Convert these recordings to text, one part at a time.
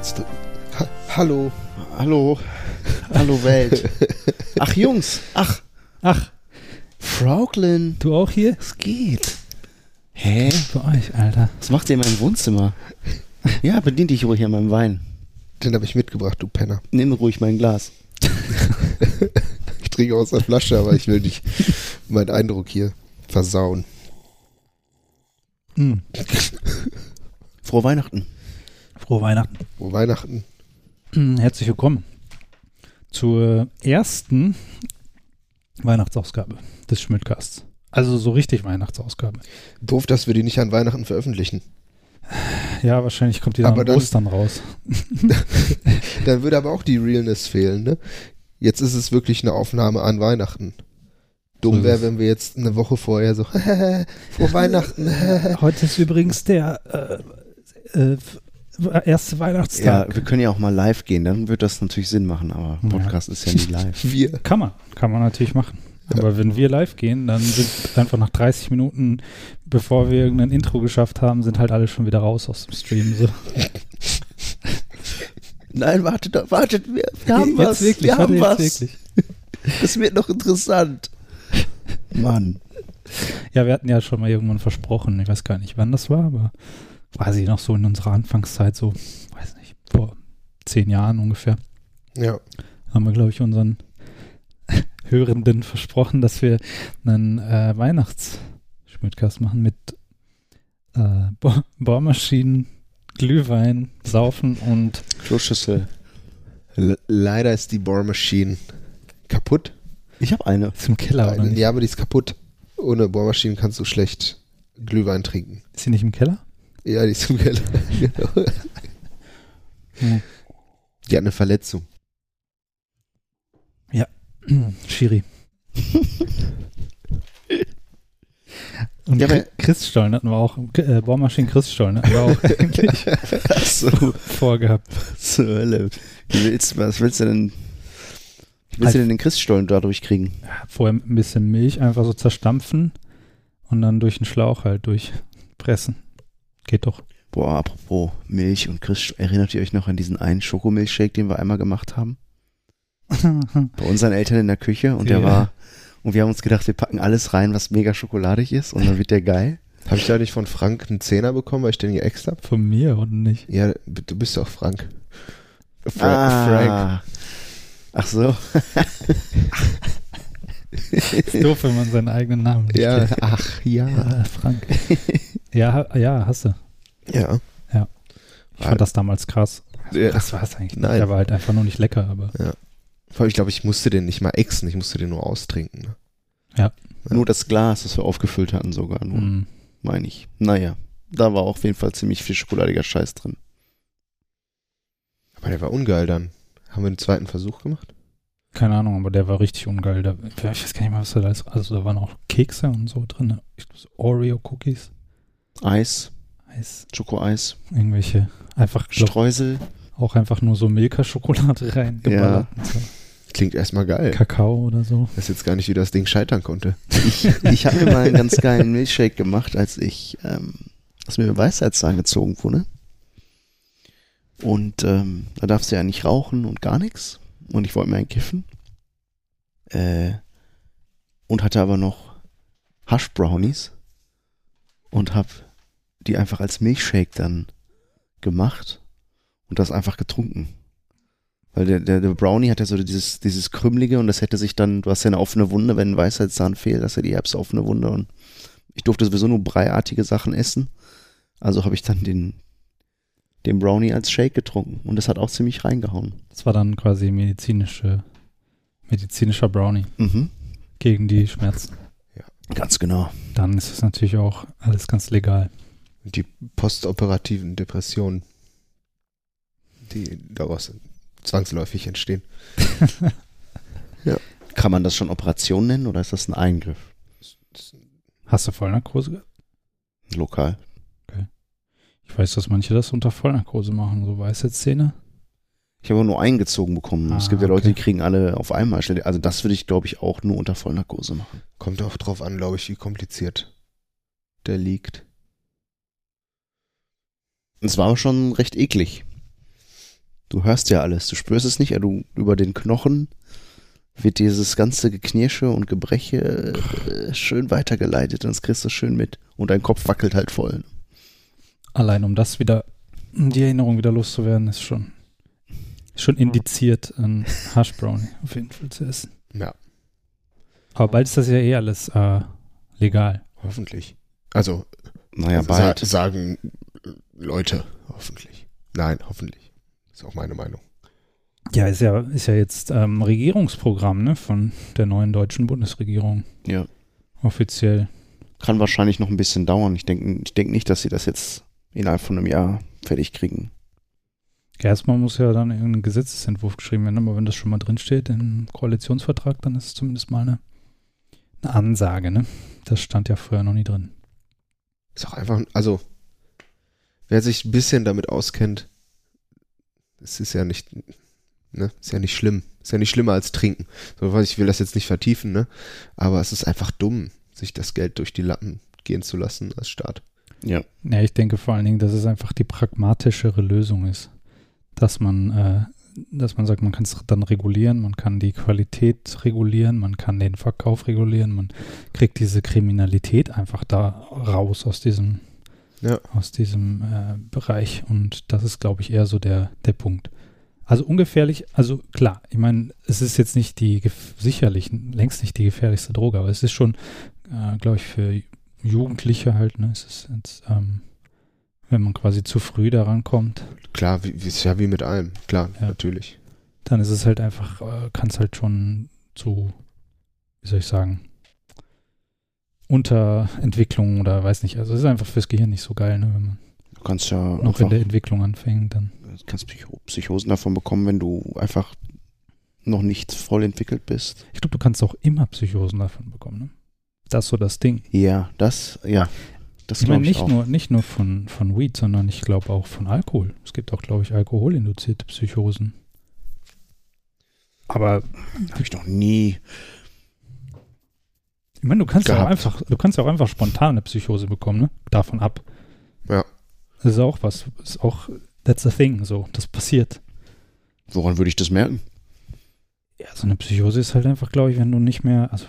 Jetzt. Ha Hallo. Hallo. Hallo Welt. Ach Jungs. Ach. Ach, Frauklin. du auch hier? Es geht. Hä? Für euch, Alter. Was macht ihr in meinem Wohnzimmer? Ja, bedien dich ruhig an meinem Wein. Den habe ich mitgebracht, du Penner. Nimm ruhig mein Glas. Ich trinke aus der Flasche, aber ich will nicht meinen Eindruck hier versauen. Hm. Frohe Weihnachten. Frohe Weihnachten. Wo Weihnachten. Hm, Herzlich willkommen zur ersten Weihnachtsausgabe des Schmidtcasts. Also so richtig Weihnachtsausgabe. Doof, dass wir die nicht an Weihnachten veröffentlichen. Ja, wahrscheinlich kommt die dann Aber an dann- Ostern raus. Dann würde aber auch die Realness fehlen, ne? Jetzt ist es wirklich eine Aufnahme an Weihnachten. Dumm wäre, wenn wir jetzt eine Woche vorher so, vor Weihnachten. Heute ist übrigens der äh, äh, erste Ja, Weihnachtstag. wir können ja auch mal live gehen, dann wird das natürlich Sinn machen, aber Ja. Podcast ist ja nie live. wir. Kann man, kann man natürlich machen. Aber wenn wir live gehen, dann sind einfach nach 30 Minuten, bevor wir irgendein Intro geschafft haben, sind halt alle schon wieder raus aus dem Stream. So. Nein, wartet, doch, wartet, wir, wir haben Jetzt was. wirklich, wir haben was. wirklich. Das wird noch interessant. Mann. Ja, wir hatten ja schon mal irgendwann versprochen, ich weiß gar nicht, wann das war, aber quasi noch so in unserer Anfangszeit, so, weiß nicht, vor zehn Jahren ungefähr, Ja. haben wir, glaube ich, unseren Hörenden versprochen, dass wir einen äh, Weihnachtsschmidtcast machen mit äh, Bo Bohrmaschinen, Glühwein, Saufen und Kloschüssel. Le leider ist die Bohrmaschine kaputt. Ich habe eine. ist im Keller, oder? Ja, aber die ist kaputt. Ohne Bohrmaschinen kannst du schlecht Glühwein trinken. Ist sie nicht im Keller? Ja, die ist im Keller. Genau. Hm. Die hat eine Verletzung. Schiri. Und Ja, Christstollen hatten wir auch, äh, Bohrmaschinen Christstollen hatten wir auch eigentlich Achso, vorgehabt. zur Hölle. Willst, was willst du denn? Willst du denn den Christstollen dadurch kriegen? Ja, vorher mit ein bisschen Milch einfach so zerstampfen und dann durch den Schlauch halt durchpressen. Geht doch. Boah, apropos Milch und Christstollen. Erinnert ihr euch noch an diesen einen Schokomilchshake, den wir einmal gemacht haben? Bei unseren Eltern in der Küche und der Ja. war. Und wir haben uns gedacht, wir packen alles rein, was mega schokoladig ist und dann wird der geil. Habe ich da nicht von Frank einen Zehner bekommen, weil ich den geäxt habe? Von mir und nicht. Ja, du bist doch Frank. Fra Frank. Ah. Ach so. Ist doof, wenn man seinen eigenen Namen nicht Ja, kennt. ach ja. Ja, Frank. Ja, ja, hast du. Ja. Ich fand das damals krass. Ja. Das war es eigentlich nicht. Nein. Der war halt einfach nur nicht lecker, aber Vor allem, ich glaube, ich musste den nicht mal exen, ich musste den nur austrinken. Ne? Ja. Nur das Glas, das wir aufgefüllt hatten, sogar nur, mm, meine ich. Naja, da war auf jeden Fall ziemlich viel schokoladiger Scheiß drin. Aber der war ungeil dann. Haben wir einen zweiten Versuch gemacht? keine Ahnung, aber der war richtig ungeil. Da, ich weiß gar nicht mal, was da ist. Also da waren auch Kekse und so drin. So Oreo-Cookies, Eis, Eis, Schokoeis, irgendwelche, einfach, Streusel. auch einfach nur so Milka-Schokolade reingeballert. und So. Klingt erstmal geil. Kakao oder so. Ich weiß jetzt gar nicht, wie das Ding scheitern konnte. Ich, ich habe mir mal einen ganz geilen Milchshake gemacht, als ich, ähm, als mir Weisheitszahn gezogen wurde. Und ähm, da darfst du ja nicht rauchen und gar nichts. Und ich wollte mir einen kiffen. Äh, und hatte aber noch Hush Brownies und hab die einfach als Milchshake dann gemacht und das einfach getrunken. Weil der, der, der Brownie hat ja so dieses, dieses Krümmelige und das hätte sich dann, du hast ja eine offene Wunde, wenn ein Weisheitszahn fehlt, hast du die Erbse offene Wunde und ich durfte sowieso nur breiartige Sachen essen. Also habe ich dann den, den Brownie als Shake getrunken und das hat auch ziemlich reingehauen. Das war dann quasi medizinische, medizinischer Brownie Mhm. gegen die Schmerzen. Ganz genau. Dann ist es natürlich auch alles ganz legal. Die postoperativen Depressionen, die daraus zwangsläufig entstehen. Kann man das schon Operation nennen oder ist das ein Eingriff? Hast du Vollnarkose gehabt? Lokal. Ich weiß, dass manche das unter Vollnarkose machen, so weiße Zähne. Ich habe nur eingezogen bekommen. es Ah, gibt ja Leute, okay. die kriegen alle auf einmal. Also das würde ich, glaube ich, auch nur unter Vollnarkose machen. Kommt auch drauf an, glaube ich, wie kompliziert der liegt. Es war schon recht eklig. Du hörst ja alles, du spürst es nicht, aber du über den Knochen wird dieses ganze Geknirsche und Gebreche äh, schön weitergeleitet und das kriegst du schön mit. Und dein Kopf wackelt halt voll. Allein um das wieder, um die Erinnerung wieder loszuwerden, ist schon, ist schon indiziert, ein Hash Brownie auf jeden Fall zu essen. Ja, Aber bald ist das ja eh alles äh, legal. hoffentlich. Also, Naja, sa bald. sagen Leute, hoffentlich. Nein, hoffentlich. Ist auch meine Meinung. Ja, ist ja, ist ja jetzt ähm, Regierungsprogramm ne, von der neuen deutschen Bundesregierung. Ja. Offiziell. Kann wahrscheinlich noch ein bisschen dauern. Ich denke ich denk nicht, dass sie das jetzt innerhalb von einem Jahr fertig kriegen. Erstmal muss ja dann irgendein Gesetzesentwurf geschrieben werden, aber wenn das schon mal drinsteht im Koalitionsvertrag, dann ist es zumindest mal eine, eine Ansage, ne? Das stand ja vorher noch nie drin. Ist auch einfach, also, wer sich ein bisschen damit auskennt, es ist ja nicht, ne, ist ja nicht schlimm. Ist ja nicht schlimmer als trinken. So, ich will das jetzt nicht vertiefen, ne, aber es ist einfach dumm, sich das Geld durch die Lappen gehen zu lassen als Staat. Ja. Ja, ich denke vor allen Dingen, dass es einfach die pragmatischere Lösung ist. Dass man, äh, dass man sagt, man kann es dann regulieren, man kann die Qualität regulieren, man kann den Verkauf regulieren, man kriegt diese Kriminalität einfach da raus aus diesem, Ja. aus diesem äh, Bereich. Und das ist, glaube ich, eher so der, der Punkt. Also ungefährlich, also klar, ich meine, es ist jetzt nicht die, sicherlich längst nicht die gefährlichste Droge, aber es ist schon, äh, glaube ich, für Jugendliche halt, ne, es ist jetzt, ähm, wenn man quasi zu früh daran kommt, Klar, wie, wie ist ja wie mit allem. Klar, Ja. natürlich. dann ist es halt einfach, äh, kann es halt schon zu, wie soll ich sagen, Unterentwicklung oder weiß nicht, also es ist einfach fürs Gehirn nicht so geil, ne, wenn man Du kannst ja noch in der Entwicklung anfängt, dann. du kannst Psycho Psychosen davon bekommen, wenn du einfach noch nicht voll entwickelt bist. Ich glaube, du kannst auch immer Psychosen davon bekommen, ne? Das ist so das Ding. Ja, das, ja. Das Ich meine, ich nicht nur, nicht nur von, von Weed, sondern ich glaube auch von Alkohol. Es gibt auch, glaube ich, alkoholinduzierte Psychosen. Aber Habe ich noch nie. Ich meine, du kannst ja auch einfach, du kannst ja auch einfach spontan eine Psychose bekommen, ne? Davon ab. Ja. Das ist auch was, ist auch, that's a thing, so, das passiert. Woran würde ich das merken? Ja, so eine Psychose ist halt einfach, glaube ich, wenn du nicht mehr, also,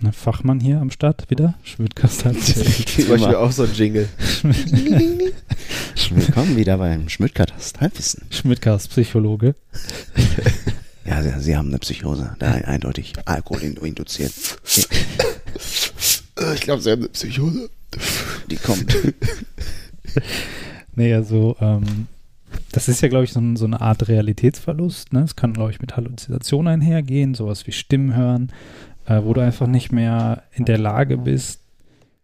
ne, Fachmann hier am Start wieder, Schmidtgast hat Zum Beispiel auch so ein Jingle. Willkommen wieder beim Schmidtcast Halbwissen. Schmidtgast Psychologe. Ja, Sie, Sie haben eine Psychose. Da eindeutig Alkohol induziert. Ich glaube, sie haben eine Psychose. Die kommt. Nee, also, ähm, das ist ja, glaube ich, so, ein, so eine Art Realitätsverlust. Ne? Es kann, glaube ich, mit Halluzinationen einhergehen, sowas wie Stimmen hören, äh, wo du einfach nicht mehr in der Lage bist,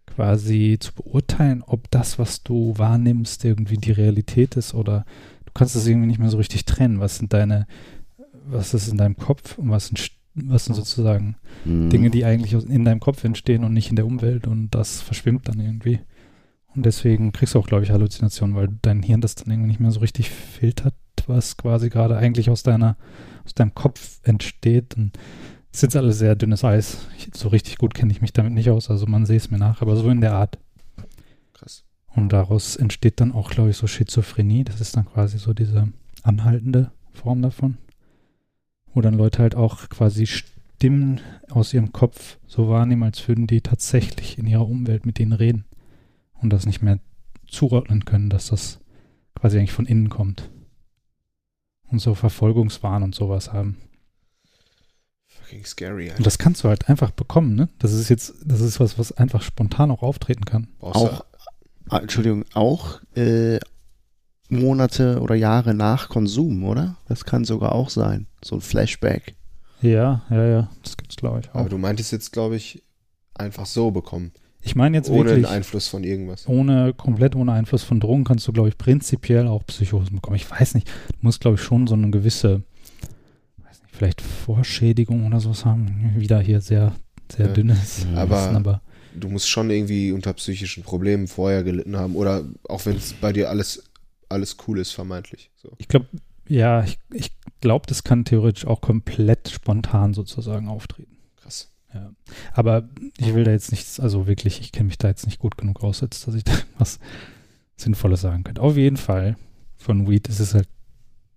quasi zu beurteilen, ob das, was du wahrnimmst, irgendwie die Realität ist oder du kannst es irgendwie nicht mehr so richtig trennen. Was sind deine, was ist in deinem Kopf und was was sind sozusagen Hm. Dinge, die eigentlich in deinem Kopf entstehen und nicht in der Umwelt und das verschwimmt dann irgendwie. Und deswegen kriegst du auch, glaube ich, Halluzinationen, weil dein Hirn das dann irgendwie nicht mehr so richtig filtert, was quasi gerade eigentlich aus deiner, aus deinem Kopf entsteht. Und es ist jetzt alles sehr dünnes Eis. Ich, so richtig gut kenne ich mich damit nicht aus, also man sehe es mir nach, aber so in der Art. Krass. Und daraus entsteht dann auch, glaube ich, so Schizophrenie. Das ist dann quasi so diese anhaltende Form davon. Wo dann Leute halt auch quasi Stimmen aus ihrem Kopf so wahrnehmen, als würden die tatsächlich in ihrer Umwelt mit denen reden. Und das nicht mehr zuordnen können, dass das quasi eigentlich von innen kommt. Und so Verfolgungswahn und sowas haben. Fucking scary, Und Alter. das kannst du halt einfach bekommen, ne? Das ist jetzt, das ist was, was einfach spontan auch auftreten kann. Auch, ah, Entschuldigung, auch äh, Monate oder Jahre nach Konsum, oder? Das kann sogar auch sein. So ein Flashback. Ja, ja, ja. Das gibt's, glaube ich, auch. Aber du meintest jetzt, glaube ich, einfach so bekommen. Ich meine jetzt ohne wirklich, den Einfluss von irgendwas. ohne, komplett ohne Einfluss von Drogen kannst du, glaube ich, prinzipiell auch Psychosen bekommen. Ich weiß nicht, du musst, glaube ich, schon so eine gewisse, weiß nicht, vielleicht Vorschädigung oder sowas haben. Wieder hier sehr, sehr Ja. dünnes Mhm. Aber- Wissen, aber Du musst schon irgendwie unter psychischen Problemen vorher gelitten haben. Oder auch wenn es bei dir alles, alles cool ist, vermeintlich. So. ich glaube, ja, ich, ich glaube, das kann theoretisch auch komplett spontan sozusagen auftreten. Krass. Ja. Aber ich will da jetzt nichts, also wirklich, ich kenne mich da jetzt nicht gut genug aus, als dass ich da was Sinnvolles sagen könnte. Auf jeden Fall, von Weed ist es halt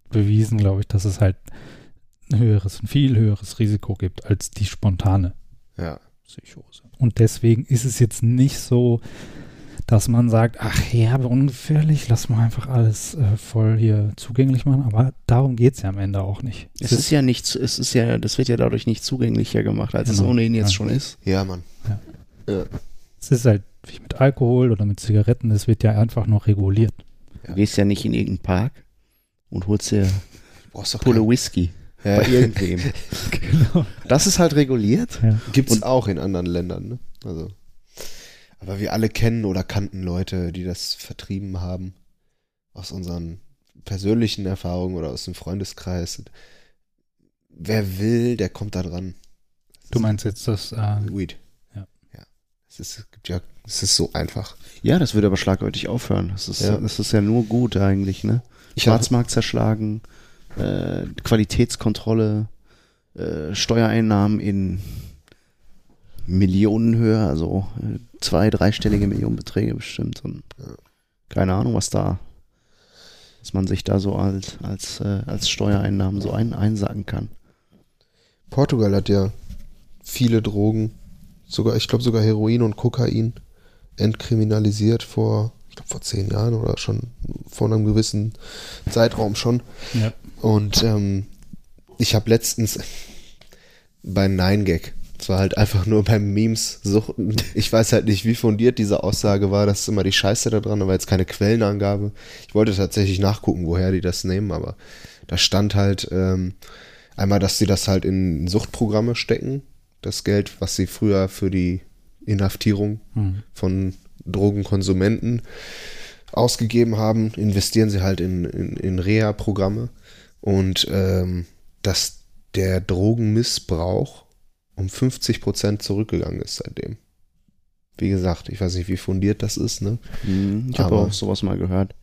bewiesen, glaube ich, dass es halt ein höheres, ein viel höheres Risiko gibt als die spontane Ja. Psychose. Und deswegen ist es jetzt nicht so, dass man sagt, ach herbe, ungefährlich, lass mal einfach alles äh, voll hier zugänglich machen. Aber darum geht es ja am Ende auch nicht. Es ist ja nicht, es ist ja, das wird ja dadurch nicht zugänglicher gemacht, als es Genau. ohnehin jetzt Ja. schon ist. Ja, Mann. Ja. Ja. es ist halt wie mit Alkohol oder mit Zigaretten, das wird ja einfach noch reguliert. Du gehst ja nicht in irgendeinen Park und holst dir Pulle kein- Whisky Ja. bei irgendwem. Genau. Das ist halt reguliert. Ja. Gibt's Und- auch in anderen Ländern, ne? Also. Aber wir alle kennen oder kannten Leute, die das vertrieben haben. Aus unseren persönlichen Erfahrungen oder aus dem Freundeskreis. Wer will, der kommt da dran. Du meinst jetzt das, äh, Weed. Ja. Ja. Es ist, es gibt ja, es ist so einfach. Ja, das würde aber schlagartig aufhören. Das ist, Ja. das ist ja nur gut eigentlich, ne? Ich Schwarzmarkt zerschlagen, äh, Qualitätskontrolle, äh, Steuereinnahmen in Millionenhöhe, also äh, zwei, dreistellige Millionenbeträge bestimmt. Und keine Ahnung, was da, was man sich da so als, als, äh, als Steuereinnahmen so ein, einsagen kann. Portugal hat ja viele Drogen, sogar, ich glaube sogar Heroin und Kokain entkriminalisiert vor, ich glaube vor zehn Jahren oder schon vor einem gewissen Zeitraum schon. ja. Und ähm, ich habe letztens bei Nine Gag, es war halt einfach nur beim Memes suchten. Ich weiß halt nicht, wie fundiert diese Aussage war. Das ist immer die Scheiße da dran, aber jetzt keine Quellenangabe. Ich wollte tatsächlich nachgucken, woher die das nehmen, aber da stand halt ähm, einmal, dass sie das halt in Suchtprogramme stecken. Das Geld, was sie früher für die Inhaftierung Hm. von Drogenkonsumenten ausgegeben haben, investieren sie halt in, in, in Reha-Programme und ähm, dass der Drogenmissbrauch um 50 Prozent zurückgegangen ist seitdem. Wie gesagt, ich weiß nicht, wie fundiert das ist, ne? Hm, ich habe Aber- auch sowas mal gehört.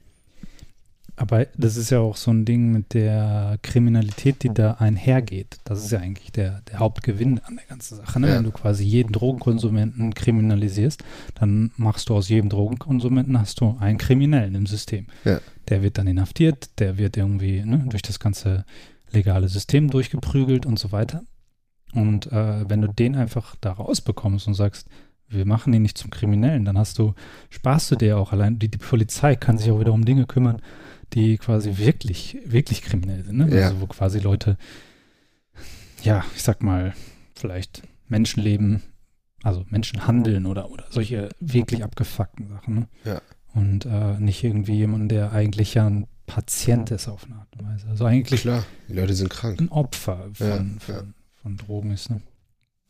Aber das ist ja auch so ein Ding mit der Kriminalität, die da einhergeht. Das ist ja eigentlich der, der Hauptgewinn an der ganzen Sache. Ne? Ja. Wenn du quasi jeden Drogenkonsumenten kriminalisierst, dann machst du aus jedem Drogenkonsumenten hast du einen Kriminellen im System. Ja. Der wird dann inhaftiert, der wird irgendwie ne, durch das ganze legale System durchgeprügelt und so weiter. Und äh, wenn du den einfach da rausbekommst und sagst, wir machen ihn nicht zum Kriminellen, dann hast du, sparst du dir auch allein, die, die Polizei kann sich auch wieder um Dinge kümmern, die quasi wirklich, wirklich kriminell sind. Ne? Ja. Also wo quasi Leute, ja, ich sag mal, vielleicht Menschenleben, also Menschen handeln oder, oder solche wirklich abgefuckten Sachen. Ne? Ja. Und äh, nicht irgendwie jemand, der eigentlich ja ein Patient ist auf eine Art und Weise. Also eigentlich Klar, die Leute sind krank, ein Opfer von, Ja, von. Von Drogen ist. Ne?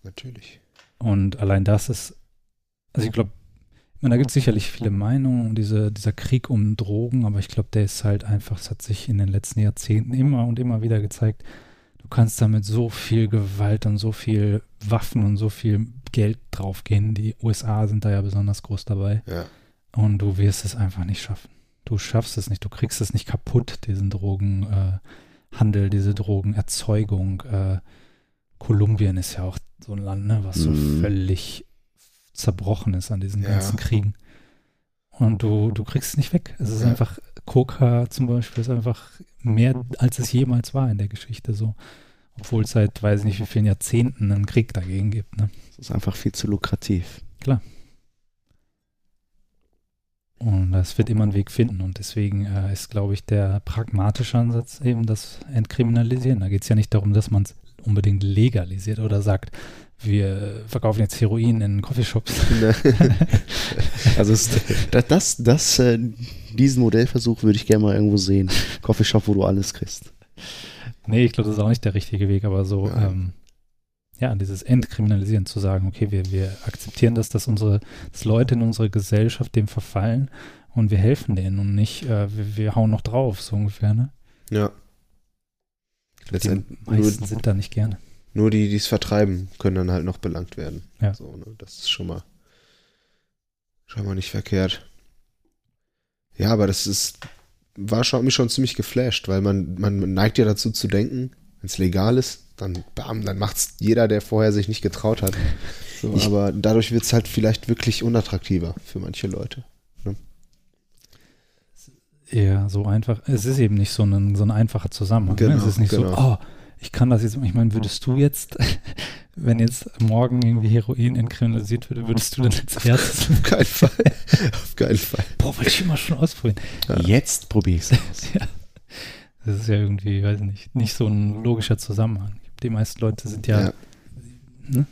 natürlich. Und allein das ist, also ich glaube, da gibt es sicherlich viele Meinungen um diese, dieser Krieg um Drogen, aber ich glaube, der ist halt einfach, es hat sich in den letzten Jahrzehnten immer und immer wieder gezeigt, du kannst damit so viel Gewalt und so viel Waffen und so viel Geld draufgehen. Die USA sind da ja besonders groß dabei. Ja, Und du wirst es einfach nicht schaffen. Du schaffst es nicht, du kriegst es nicht kaputt, diesen Drogenhandel, äh, diese Drogenerzeugung. Äh, Kolumbien ist ja auch so ein Land, ne, was so Mhm. völlig zerbrochen ist an diesen Ja. ganzen Kriegen. Und du, du kriegst es nicht weg. Es ist Ja. einfach, Coca zum Beispiel ist einfach mehr, als es jemals war in der Geschichte so. Obwohl es seit, weiß ich nicht wie vielen Jahrzehnten einen Krieg dagegen gibt. Ne? Das ist einfach viel zu lukrativ. Und das wird immer einen Weg finden. Und deswegen äh, ist, glaube ich, der pragmatische Ansatz eben das Entkriminalisieren. Da geht es ja nicht darum, dass man es unbedingt legalisiert oder sagt, wir verkaufen jetzt Heroin in Coffeeshops. Also es, das, das, das, äh, diesen Modellversuch würde ich gerne mal irgendwo sehen. Coffeeshop, wo du alles kriegst. nee, ich glaube, das ist auch nicht der richtige Weg, aber so, Ja. ähm, ja, dieses Entkriminalisieren zu sagen, okay, wir, wir akzeptieren das, dass unsere, dass Leute in unserer Gesellschaft dem verfallen und wir helfen denen und nicht, äh, wir, wir hauen noch drauf, so ungefähr, ne? ja. Die Letztendlich nur, meisten sind da nicht gerne. nur die, die es vertreiben, können dann halt noch belangt werden. Ja. So, ne? Das ist schon mal, schon mal nicht verkehrt. Ja, aber das ist, war schon, mich schon ziemlich geflasht, weil man, man neigt ja dazu zu denken, wenn es legal ist, dann, bam, dann macht's jeder, der vorher sich nicht getraut hat. So, Ich- aber dadurch wird's halt vielleicht wirklich unattraktiver für manche Leute. Ja, so einfach. Es ist eben nicht so ein, so ein einfacher Zusammenhang. ne? Genau, Es ist nicht genau. so, oh, ich kann das jetzt. Ich meine, würdest du jetzt, wenn jetzt morgen irgendwie Heroin entkriminalisiert würde, würdest du dann als erstes, Auf keinen Fall. Auf keinen Fall. boah, wollte ich immer schon ausprobieren. Ja. Jetzt probiere ich es aus. Ja. Das ist ja irgendwie, weiß nicht, nicht so ein logischer Zusammenhang. Die meisten Leute sind ja, Ja. ne?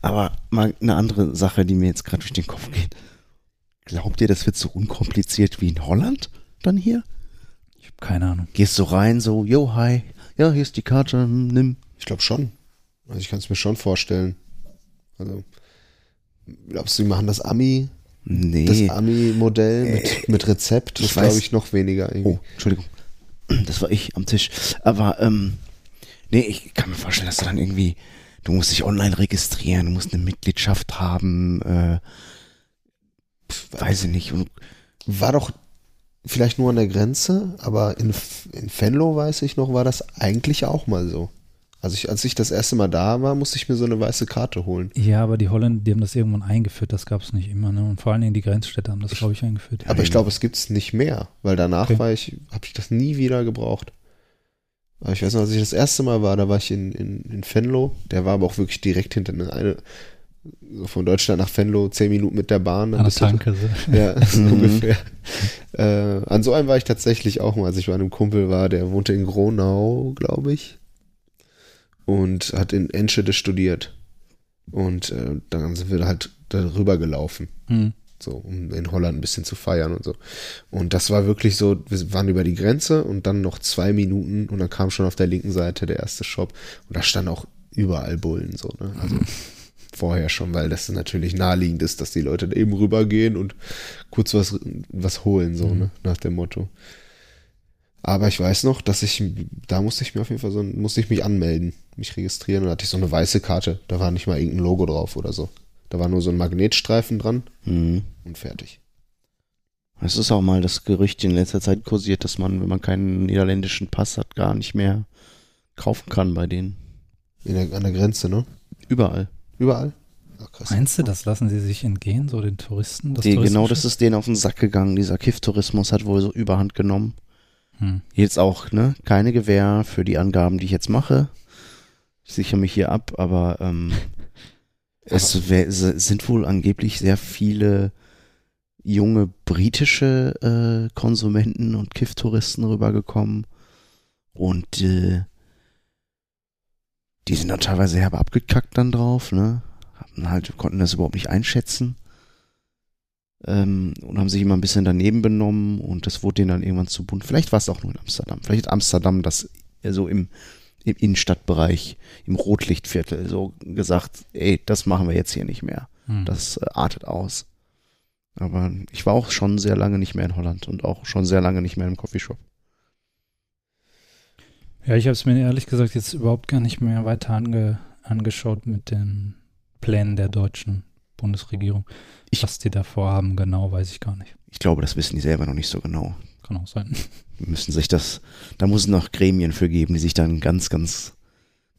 Aber mal eine andere Sache, die mir jetzt gerade durch den Kopf geht. Glaubt ihr, das wird so unkompliziert wie in Holland dann hier? Ich habe keine Ahnung. Gehst du rein, so, yo, hi, ja, hier ist die Karte, hm, nimm. Ich glaube schon. Also ich kann es mir schon vorstellen. Also, glaubst du, die machen das Ami, Nee. das Ami-Modell mit, mit Rezept? ich Das glaube ich noch weniger. Irgendwie. Oh, Entschuldigung. Das war ich am Tisch. Aber, ähm, nee, ich kann mir vorstellen, dass du dann irgendwie, du musst dich online registrieren, du musst eine Mitgliedschaft haben, äh, weiß ich nicht. Und War doch vielleicht nur an der Grenze, aber in, in Venlo, weiß ich noch, war das eigentlich auch mal so. Also ich, als ich das erste Mal da war, musste ich mir so eine weiße Karte holen. Ja, aber die Holländer, die haben das irgendwann eingeführt, das gab es nicht immer. Ne? Und vor allen Dingen die Grenzstädte haben das, glaube ich, eingeführt. Aber ich glaube, es gibt es nicht mehr, weil danach Okay. war ich, habe ich das nie wieder gebraucht. Aber ich weiß noch, als ich das erste Mal war, da war ich in, in, in Venlo, der war aber auch wirklich direkt hinter einer, eine, so von Deutschland nach Venlo, zehn Minuten mit der Bahn. dann An der du- Tanke. So. Ja, so Mhm. ungefähr. Äh, an so einem war ich tatsächlich auch mal, als ich bei einem Kumpel war, der wohnte in Gronau, glaube ich. Und hat in Enschede studiert. Und äh, dann sind wir halt darüber gelaufen, Hm. so, um in Holland ein bisschen zu feiern und so. Und das war wirklich so, wir waren über die Grenze und dann noch zwei Minuten und dann kam schon auf der linken Seite der erste Shop. Und da standen auch überall Bullen, so, ne? Also vorher schon, weil das natürlich naheliegend ist, dass die Leute eben rübergehen und kurz was, was holen, so, Mhm. ne? Nach dem Motto. Aber ich weiß noch, dass ich, da musste ich mir auf jeden Fall so, musste ich mich anmelden, mich registrieren und da hatte ich so eine weiße Karte. Da war nicht mal irgendein Logo drauf oder so. Da war nur so ein Magnetstreifen dran hm. und fertig. Es ist auch mal das Gerücht in letzter Zeit kursiert, dass man, wenn man keinen niederländischen Pass hat, gar nicht mehr kaufen kann bei denen. In der, an der Grenze, ne? Überall. Überall. Ach, krass. Meinst du, das lassen sie sich entgehen, so den Touristen? Das Die, genau das ist denen auf den Sack gegangen. Dieser Kiff-Tourismus hat wohl so Überhand genommen. Hm. Jetzt auch, ne? Keine Gewähr für die Angaben, die ich jetzt mache. Ich sichere mich hier ab, aber ähm, es wär, sind wohl angeblich sehr viele junge britische äh, Konsumenten und Kiff-Touristen rübergekommen. Und äh, die sind dann teilweise herbe abgekackt dann drauf, ne? Hatten halt, konnten das überhaupt nicht einschätzen. Ähm, und haben sich immer ein bisschen daneben benommen und das wurde denen dann irgendwann zu bunt. Vielleicht war es auch nur in Amsterdam. Vielleicht hat Amsterdam das so im, im Innenstadtbereich, im Rotlichtviertel so gesagt, ey, das machen wir jetzt hier nicht mehr. Hm. Das äh, artet aus. Aber ich war auch schon sehr lange nicht mehr in Holland und auch schon sehr lange nicht mehr im Coffeeshop. Ja, ich habe es mir ehrlich gesagt jetzt überhaupt gar nicht mehr weiter ange, angeschaut mit den Plänen der deutschen Bundesregierung. Ich- Was die da vorhaben, genau, weiß ich gar nicht. Ich glaube, das wissen die selber noch nicht so genau. Kann auch sein. Die müssen sich das, da muss es noch Gremien für geben, die sich dann ganz, ganz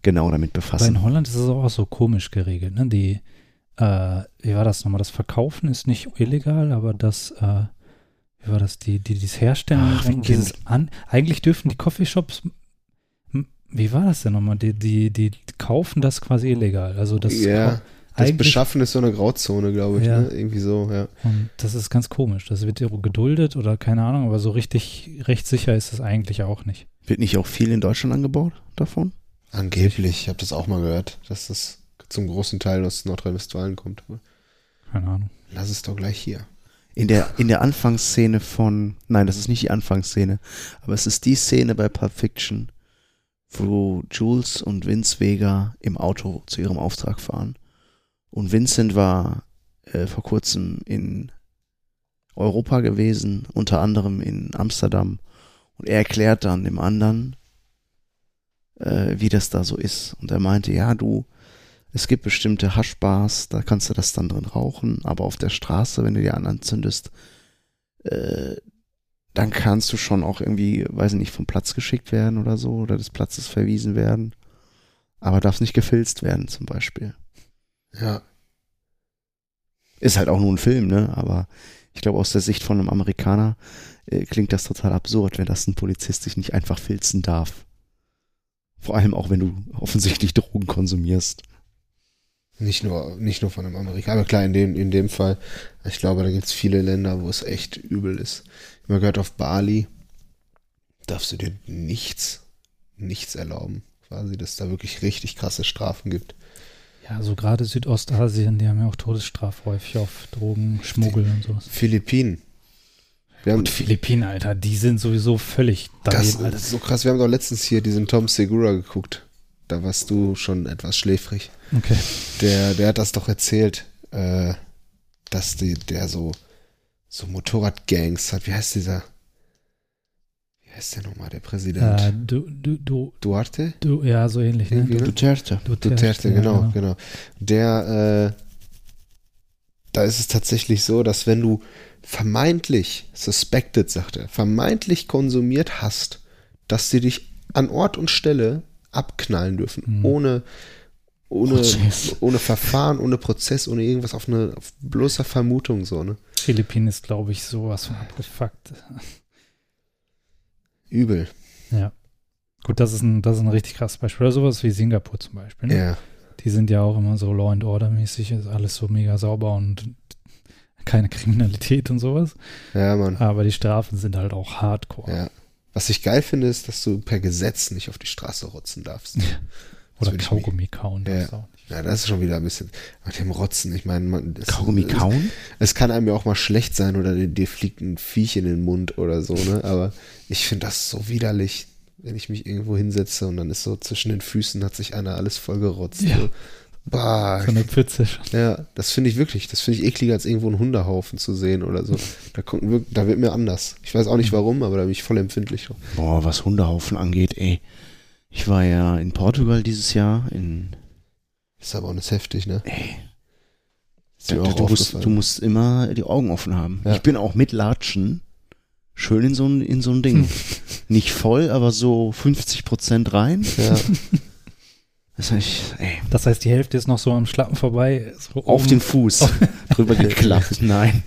genau damit Aber in befassen. Holland ist es auch so komisch geregelt, ne? Die, äh, wie war das nochmal? Das Verkaufen ist nicht illegal, aber das, äh, wie war das? Die, die, dieses Herstellen Ach, dieses an, eigentlich dürfen die Coffeeshops, wie war das denn nochmal? Die, die, die kaufen das quasi illegal. Also das, ja, das Beschaffen ist so eine Grauzone, glaube ich. Ja. Ne? Irgendwie so, ja. und das ist ganz komisch. Das wird geduldet oder keine Ahnung, aber so richtig rechtssicher ist es eigentlich auch nicht. Wird nicht auch viel in Deutschland angebaut davon? Angeblich, ich habe das auch mal gehört, dass das zum großen Teil aus Nordrhein-Westfalen kommt. Keine Ahnung. Lass es doch gleich hier. In der, in der Anfangsszene von, nein, das ist nicht die Anfangsszene, aber es ist die Szene bei Pulp Fiction, wo Jules und Vince Vega im Auto zu ihrem Auftrag fahren. Und Vincent war äh, vor kurzem in Europa gewesen, unter anderem in Amsterdam. Und er erklärt dann dem anderen, äh, wie das da so ist. Und er meinte, ja, du, es gibt bestimmte Haschbars, da kannst du das dann drin rauchen, aber auf der Straße, wenn du die anderen zündest, äh, dann kannst du schon auch irgendwie, weiß ich nicht, vom Platz geschickt werden oder so, oder des Platzes verwiesen werden. Aber darf nicht gefilzt werden, zum Beispiel. Ja, Ist halt auch nur ein Film, ne? Aber Ich glaube, aus der Sicht von einem Amerikaner äh, klingt das total absurd, wenn das ein Polizist sich nicht einfach filzen darf. Vor allem auch, wenn du offensichtlich Drogen konsumierst. Nicht nur, nicht nur von einem Amerikaner, aber klar, in dem, in dem Fall, ich glaube, da gibt es viele Länder, wo es echt übel ist. Ich habe gehört, auf Bali darfst du dir nichts, nichts erlauben. Quasi, dass es da wirklich richtig krasse Strafen gibt. Ja, so gerade Südostasien, die haben ja auch Todesstrafe häufig auf Drogen, Schmuggel und sowas. Philippinen. Wir haben, Und Philippinen, Alter, die sind sowieso völlig das, daneben, Alter. das ist so krass. Wir haben doch letztens hier diesen Tom Segura geguckt. Da warst du schon etwas schläfrig. Okay. Der, der hat das doch erzählt, äh, dass die, der so, so Motorradgangs hat. Wie heißt dieser? Wie heißt der nochmal, der Präsident? Äh, du, du, du, Duarte? du, ja, so ähnlich, ne? Irgendwie, ne? Duterte. Duterte, ja, genau, genau. Der, äh, da ist es tatsächlich so, dass wenn du vermeintlich, suspected, sagt er, vermeintlich konsumiert hast, dass sie dich an Ort und Stelle abknallen dürfen, Mhm. ohne, ohne, Prozess. ohne Verfahren, ohne Prozess, ohne irgendwas auf eine auf bloßer Vermutung so, ne? Philippinen ist, glaube ich, sowas von abgefuckt. Übel. Ja. Gut, das ist ein, das ist ein richtig krasses Beispiel. Oder sowas wie Singapur zum Beispiel. Ne? Ja. Die sind ja auch immer so Law and Order mäßig, ist alles so mega sauber und keine Kriminalität und sowas. Ja, Mann. Aber die Strafen sind halt auch hardcore. Ja. Was ich geil finde, ist, dass du per Gesetz nicht auf die Straße rotzen darfst. Oder Kaugummi kauen. Ja. Das auch nicht. Ja, das ist schon wieder ein bisschen. Mit dem Rotzen, ich meine, man. das- Kaugummi es- kauen? Es kann einem ja auch mal schlecht sein oder dir, dir fliegt ein Viech in den Mund oder so, ne? Aber ich finde das so widerlich, wenn ich mich irgendwo hinsetze und dann ist so zwischen den Füßen hat sich einer alles voll gerotzt. Ja. So. Bah, So eine Pfütze schon. ja, das finde ich wirklich, das finde ich ekliger als irgendwo einen Hundehaufen zu sehen oder so. Da, kommt wirklich, da wird mir anders. Ich weiß auch nicht warum, aber da bin ich voll empfindlich. Boah, was Hundehaufen angeht, ey. Ich war ja in Portugal dieses Jahr in. Ist aber auch nicht heftig, ne? Ey. Ist mir Du, auch du, musst, du musst immer die Augen offen haben. Ja. Ich bin auch mit Latschen schön in so ein, in so ein Ding. Nicht voll, aber so 50 Prozent rein. ja. Das heißt, Das heißt, die Hälfte ist noch so am Schlappen vorbei. So auf oben. den Fuß drüber geklappt. Nein.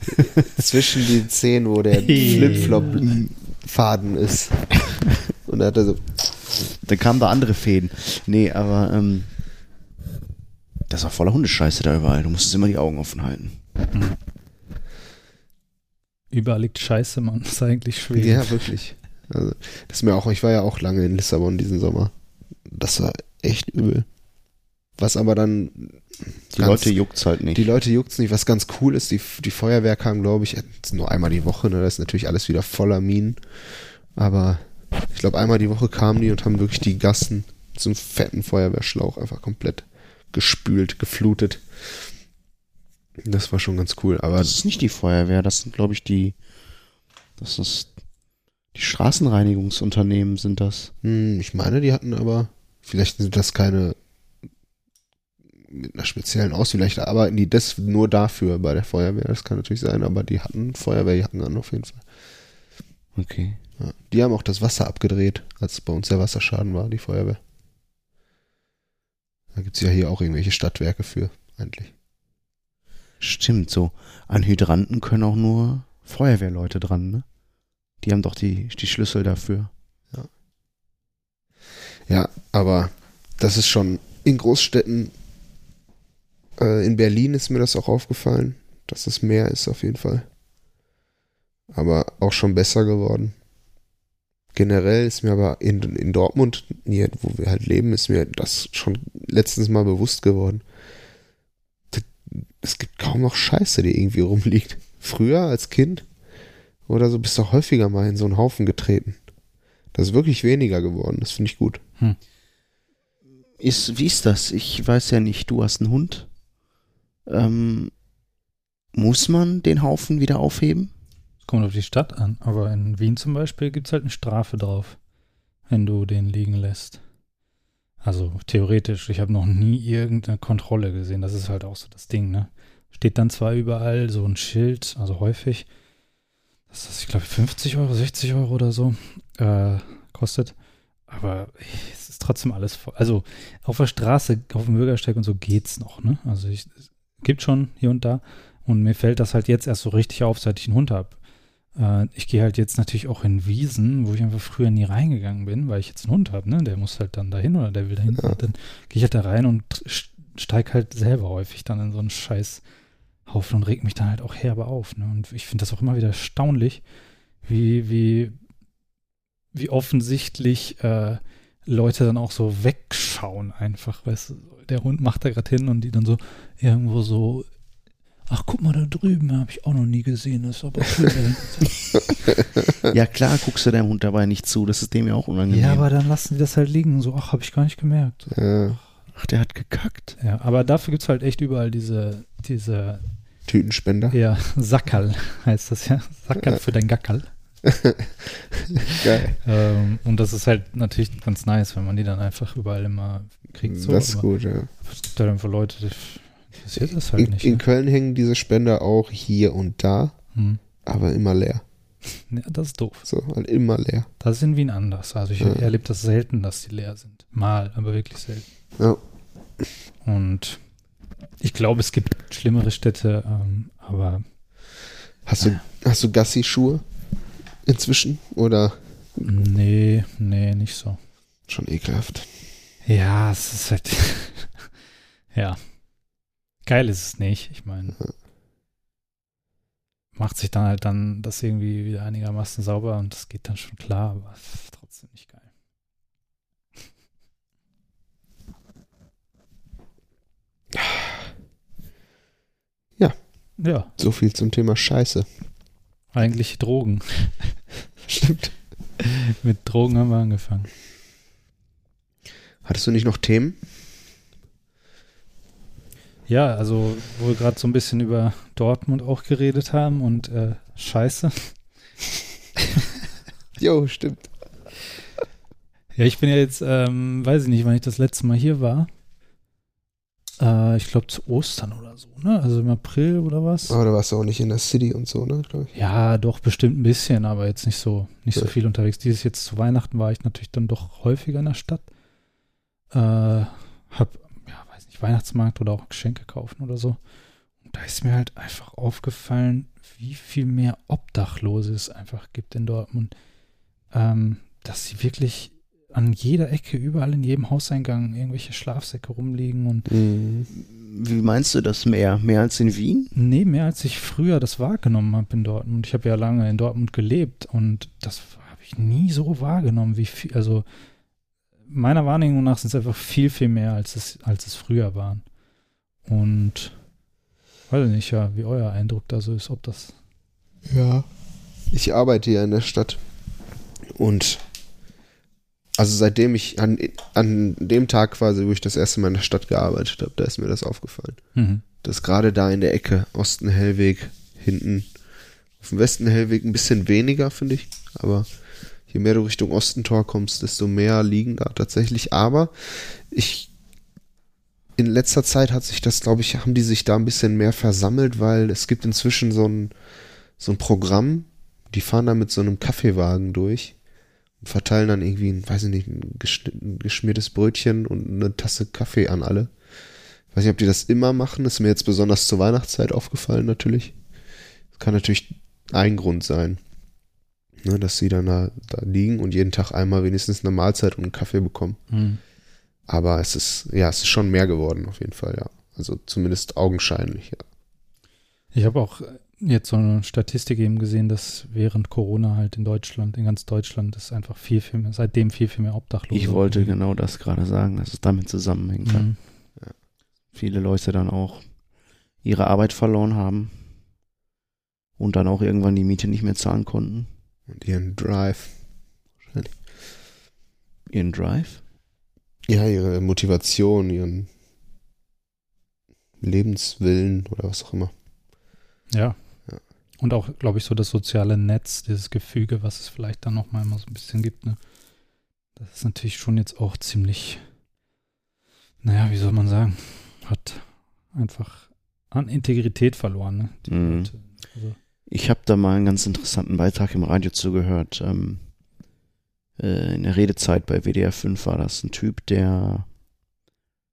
Zwischen den Zehen, wo der Flipflop-Faden ist. Und da hat er so, Dann kamen da andere Fäden. Nee, aber ähm, das war voller Hundescheiße da überall. Du musstest immer die Augen offen halten. Überall liegt Scheiße, man. Das ist eigentlich schwer. Ja, wirklich. Also, das ist mir auch, ich war ja auch lange in Lissabon diesen Sommer. Das war echt übel. Was aber dann. Die Leute juckt's halt nicht. Die Leute juckt's nicht. Was ganz cool ist, die, die Feuerwehr kam, glaube ich, nur einmal die Woche, ne? Das ist natürlich alles wieder voller Minen. Aber ich glaube, einmal die Woche kamen die und haben wirklich die Gassen zum fetten Feuerwehrschlauch einfach komplett gespült, geflutet. Das war schon ganz cool. Aber das ist nicht die Feuerwehr, das sind, glaube ich, die. Das ist. Die Straßenreinigungsunternehmen sind das. Hm, ich meine, die hatten aber, vielleicht sind das keine mit einer speziellen Aus, vielleicht arbeiten die das nur dafür bei der Feuerwehr, das kann natürlich sein, aber die hatten Feuerwehrjacken an auf jeden Fall. Okay. Ja. Die haben auch das Wasser abgedreht, als bei uns der Wasserschaden war, die Feuerwehr. Da gibt's ja hier auch irgendwelche Stadtwerke für, eigentlich. Stimmt, so. An Hydranten können auch nur Feuerwehrleute dran, ne? Die haben doch die, die Schlüssel dafür. Ja, aber das ist schon in Großstädten, äh, in Berlin ist mir das auch aufgefallen, dass es mehr ist auf jeden Fall. Aber auch schon besser geworden. Generell ist mir aber in, in Dortmund, hier, wo wir halt leben, ist mir das schon letztens mal bewusst geworden. Es gibt kaum noch Scheiße, die irgendwie rumliegt. Früher als Kind oder so bist du häufiger mal in so einen Haufen getreten. Das ist wirklich weniger geworden, das finde ich gut. Ist, wie ist das? Ich weiß ja nicht, du hast einen Hund. Ähm, muss man den Haufen wieder aufheben? Es kommt auf die Stadt an. Aber in Wien zum Beispiel gibt es halt eine Strafe drauf, wenn du den liegen lässt. Also theoretisch, ich habe noch nie irgendeine Kontrolle gesehen. Das ist halt auch so das Ding, ne? Steht dann zwar überall so ein Schild, also häufig, das, ich glaube, 50 Euro, 60 Euro oder so äh, kostet. Aber es ist trotzdem alles voll. Also auf der Straße, auf dem Bürgersteig und so geht's noch, ne? Also ich, es gibt schon hier und da. Und mir fällt das halt jetzt erst so richtig auf, seit ich einen Hund habe. Äh, ich gehe halt jetzt natürlich auch in Wiesen, wo ich einfach früher nie reingegangen bin, weil ich jetzt einen Hund habe, ne? Der muss halt dann dahin oder der will dahin. Ja. Dann gehe ich halt da rein und steige halt selber häufig dann in so einen scheiß Haufen und reg mich dann halt auch herbe auf. Ne? Und ich finde das auch immer wieder erstaunlich, wie, wie, wie offensichtlich äh, Leute dann auch so wegschauen einfach, weißt du, der Hund macht da gerade hin und die dann so irgendwo so, ach guck mal da drüben, habe ich auch noch nie gesehen, das ist aber schön. Ja, klar, guckst du deinem Hund dabei nicht zu, das ist dem ja auch unangenehm. ja, aber dann lassen die das halt liegen, so, ach, habe ich gar nicht gemerkt. Äh, Ach, der hat gekackt. Ja, aber dafür gibt es halt echt überall diese, diese, Tütenspender. ja, Sackerl heißt das ja, Sackerl für dein Gackerl. Geil. Ähm, und das ist halt natürlich ganz nice, wenn man die dann einfach überall immer kriegt. So. das ist gut, ja. Es gibt halt einfach Leute, die interessiert das halt In, nicht. in ne? Köln hängen diese Spender auch hier und da, Hm. aber immer leer. Ja, das ist doof. So, halt immer leer. Das ist in Wien anders. Also ich Ja. erlebe das selten, dass die leer sind. Mal, aber wirklich selten. Ja. Und ich glaube, es gibt schlimmere Städte, ähm, aber Hast du, hast du Gassi-Schuhe inzwischen? Oder nee, nee, nicht so. schon ekelhaft? Ja, es ist halt. ja. Geil ist es nicht. Ich meine. Macht sich dann halt dann das irgendwie wieder einigermaßen sauber und das geht dann schon klar, aber es ist trotzdem nicht geil. Ja. So viel zum Thema Scheiße. eigentlich Drogen. Stimmt. Mit Drogen haben wir angefangen. Hattest du nicht noch Themen? Ja, also wo wir gerade so ein bisschen über Dortmund auch geredet haben und äh, Scheiße. Jo, stimmt. Ja, ich bin ja jetzt, ähm, weiß ich nicht, wann ich das letzte Mal hier war. Äh, ich glaube zu Ostern oder so, ne? Also im April oder was? Aber da warst du auch nicht in der City und so, ne. Ja, doch, bestimmt ein bisschen, aber jetzt nicht so, nicht so Ja. viel unterwegs. Dieses jetzt zu Weihnachten war ich natürlich dann doch häufiger in der Stadt. Äh, hab, ja, weiß nicht, Weihnachtsmarkt oder auch Geschenke kaufen oder so. Und da ist mir halt einfach aufgefallen, wie viel mehr Obdachlose es einfach gibt in Dortmund. Ähm, dass sie wirklich an jeder Ecke, überall in jedem Hauseingang irgendwelche Schlafsäcke rumliegen und Mhm. Wie meinst du das mehr? Mehr als in Wien? Nee, mehr als ich früher das wahrgenommen habe in Dortmund. Ich habe ja lange in Dortmund gelebt und das habe ich nie so wahrgenommen, wie viel, also meiner Wahrnehmung nach sind es einfach viel, viel mehr, als es, als es früher waren. Und weiß ich nicht, ja, wie euer Eindruck da so ist, ob das. Ja. Ich arbeite ja in der Stadt. Und also seitdem ich an, an dem Tag quasi, wo ich das erste Mal in der Stadt gearbeitet habe, da ist mir das aufgefallen. Mhm. Dass gerade da in der Ecke, Osten Hellweg, hinten, auf dem Westen Hellweg ein bisschen weniger, finde ich. Aber je mehr du Richtung Ostentor kommst, desto mehr liegen da tatsächlich. Aber ich in letzter Zeit hat sich das, glaube ich, haben die sich da ein bisschen mehr versammelt, weil es gibt inzwischen so ein, so ein Programm, die fahren da mit so einem Kaffeewagen durch verteilen dann irgendwie, ein, weiß ich nicht, ein geschmiertes Brötchen und eine Tasse Kaffee an alle. Ich weiß nicht, ob die das immer machen, ist mir jetzt besonders zur Weihnachtszeit aufgefallen natürlich. Das kann natürlich ein Grund sein, ne, dass sie dann da, da liegen und jeden Tag einmal wenigstens eine Mahlzeit und einen Kaffee bekommen. Mhm. Aber es ist, ja, es ist schon mehr geworden auf jeden Fall, ja. Also zumindest augenscheinlich, ja. Ich habe auch jetzt so eine Statistik eben gesehen, dass während Corona halt in Deutschland, in ganz Deutschland, ist einfach viel, viel mehr, seitdem viel, viel mehr Obdachlose. Ich wollte genau das gerade sagen, dass es damit zusammenhängt. Mhm. Viele Leute dann auch ihre Arbeit verloren haben und dann auch irgendwann die Miete nicht mehr zahlen konnten. Und ihren Drive. Ihren Drive? Ja, ihre Motivation, ihren Lebenswillen oder was auch immer. Ja. Und auch, glaube ich, so das soziale Netz, dieses Gefüge, was es vielleicht dann noch mal immer so ein bisschen gibt. Ne? Das ist natürlich schon jetzt auch ziemlich, naja, wie soll man sagen, hat einfach an Integrität verloren. Ne? Die Mhm. Leute. Also, Ich habe da mal einen ganz interessanten Beitrag im Radio zugehört. Ähm, äh, in der Redezeit bei WDR 5 war das ein Typ, der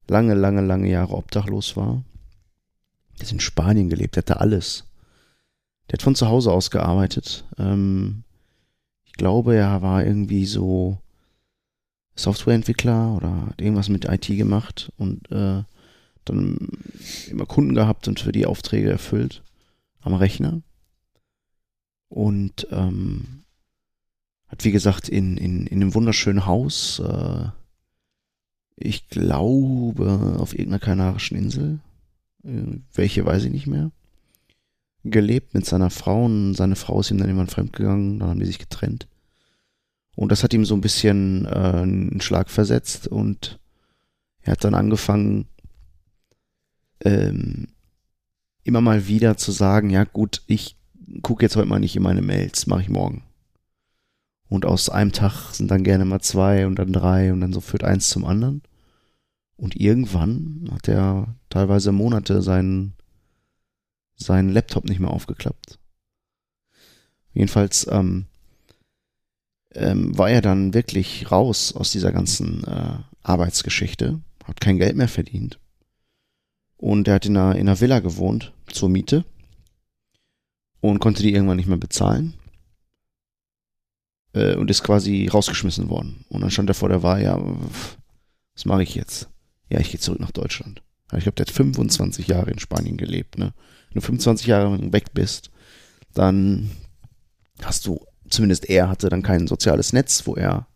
lange, lange, lange Jahre obdachlos war. Der hat in Spanien gelebt, der hatte alles. Der hat von zu Hause aus gearbeitet. Ähm, ich glaube, er war irgendwie so Softwareentwickler oder hat irgendwas mit IT gemacht und äh, dann immer Kunden gehabt und für die Aufträge erfüllt am Rechner. Und ähm, hat, wie gesagt, in, in, in einem wunderschönen Haus, äh, ich glaube, auf irgendeiner kanarischen Insel, äh, welche weiß ich nicht mehr, gelebt mit seiner Frau und seine Frau ist ihm dann irgendwann fremdgegangen, dann haben die sich getrennt. Und das hat ihm so ein bisschen äh, einen Schlag versetzt und er hat dann angefangen, ähm, immer mal wieder zu sagen, ja gut, ich gucke jetzt heute mal nicht in meine Mails, mache ich morgen. Und aus einem Tag sind dann gerne mal zwei und dann drei und dann so führt eins zum anderen. Und irgendwann hat er teilweise Monate seinen, seinen Laptop nicht mehr aufgeklappt. Jedenfalls ähm, ähm, war er dann wirklich raus aus dieser ganzen äh, Arbeitsgeschichte, hat kein Geld mehr verdient. Und er hat in einer, in einer Villa gewohnt zur Miete und konnte die irgendwann nicht mehr bezahlen äh, und ist quasi rausgeschmissen worden. Und dann stand er vor der Wahl, ja, was mache ich jetzt? Ja, ich gehe zurück nach Deutschland. Ich glaube, der hat 25 Jahre in Spanien gelebt. Ne? Wenn du 25 Jahre weg bist, dann hast du, zumindest er hatte dann kein soziales Netz, wo er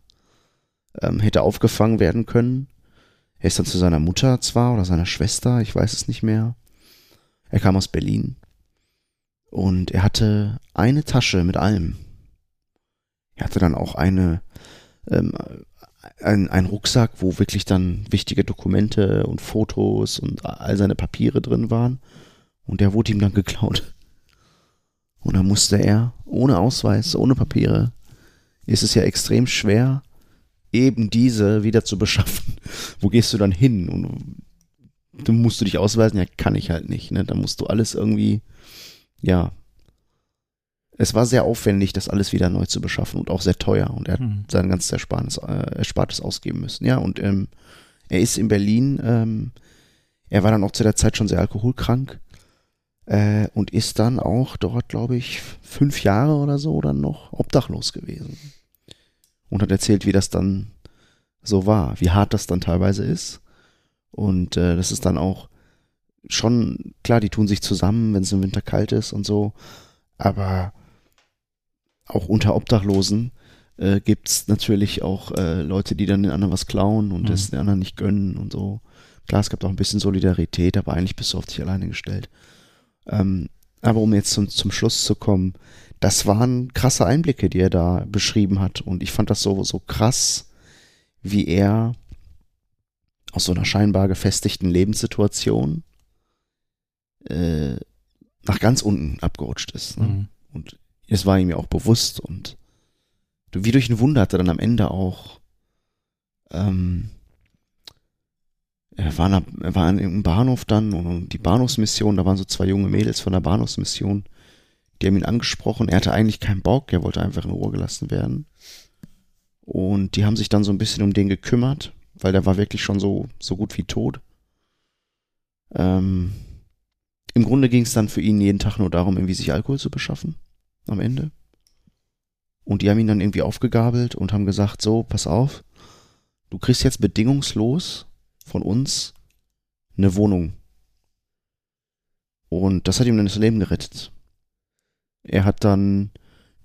ähm, hätte aufgefangen werden können. Er ist dann zu seiner Mutter zwar oder seiner Schwester, ich weiß es nicht mehr. Er kam aus Berlin und er hatte eine Tasche mit allem. Er hatte dann auch eine, ähm, ein, ein Rucksack, wo wirklich dann wichtige Dokumente und Fotos und all seine Papiere drin waren. Und der wurde ihm dann geklaut. Und dann musste er, ohne Ausweis, ohne Papiere, ist es ja extrem schwer, eben diese wieder zu beschaffen. Wo gehst du dann hin? Und du musst du dich ausweisen? Ja, kann ich halt nicht. Ne? Da musst du alles irgendwie, ja. Es war sehr aufwendig, das alles wieder neu zu beschaffen und auch sehr teuer. Und er hat Mhm. sein ganzes Erspartes, äh, Erspartes ausgeben müssen. Ja, und ähm, er ist in Berlin, ähm, er war dann auch zu der Zeit schon sehr alkoholkrank äh, und ist dann auch dort, glaube ich, fünf Jahre oder so dann noch obdachlos gewesen. Und hat erzählt, wie das dann so war, wie hart das dann teilweise ist. Und äh, das ist dann auch schon, klar, die tun sich zusammen, wenn es im Winter kalt ist und so, aber auch unter Obdachlosen äh, gibt's natürlich auch äh, Leute, die dann den anderen was klauen und Mhm. das den anderen nicht gönnen und so. Klar, es gibt auch ein bisschen Solidarität, aber eigentlich bist du auf dich alleine gestellt. Ähm, aber um jetzt zum, zum Schluss zu kommen, das waren krasse Einblicke, die er da beschrieben hat. Und ich fand das so, so krass, wie er aus so einer scheinbar gefestigten Lebenssituation äh, nach ganz unten abgerutscht ist. Ne? Mhm. Und es war ihm ja auch bewusst und wie durch ein Wunder hat er dann am Ende auch ähm, er war, na, er war an irgendeinem Bahnhof dann und die Bahnhofsmission, da waren so zwei junge Mädels von der Bahnhofsmission, die haben ihn angesprochen. Er hatte eigentlich keinen Bock, er wollte einfach in Ruhe gelassen werden. Und die haben sich dann so ein bisschen um den gekümmert, weil der war wirklich schon so, so gut wie tot. Ähm, Im Grunde ging es dann für ihn jeden Tag nur darum, irgendwie sich Alkohol zu beschaffen. Am Ende. Und die haben ihn dann irgendwie aufgegabelt und haben gesagt, so, pass auf, du kriegst jetzt bedingungslos von uns eine Wohnung. Und das hat ihm dann das Leben gerettet. Er hat dann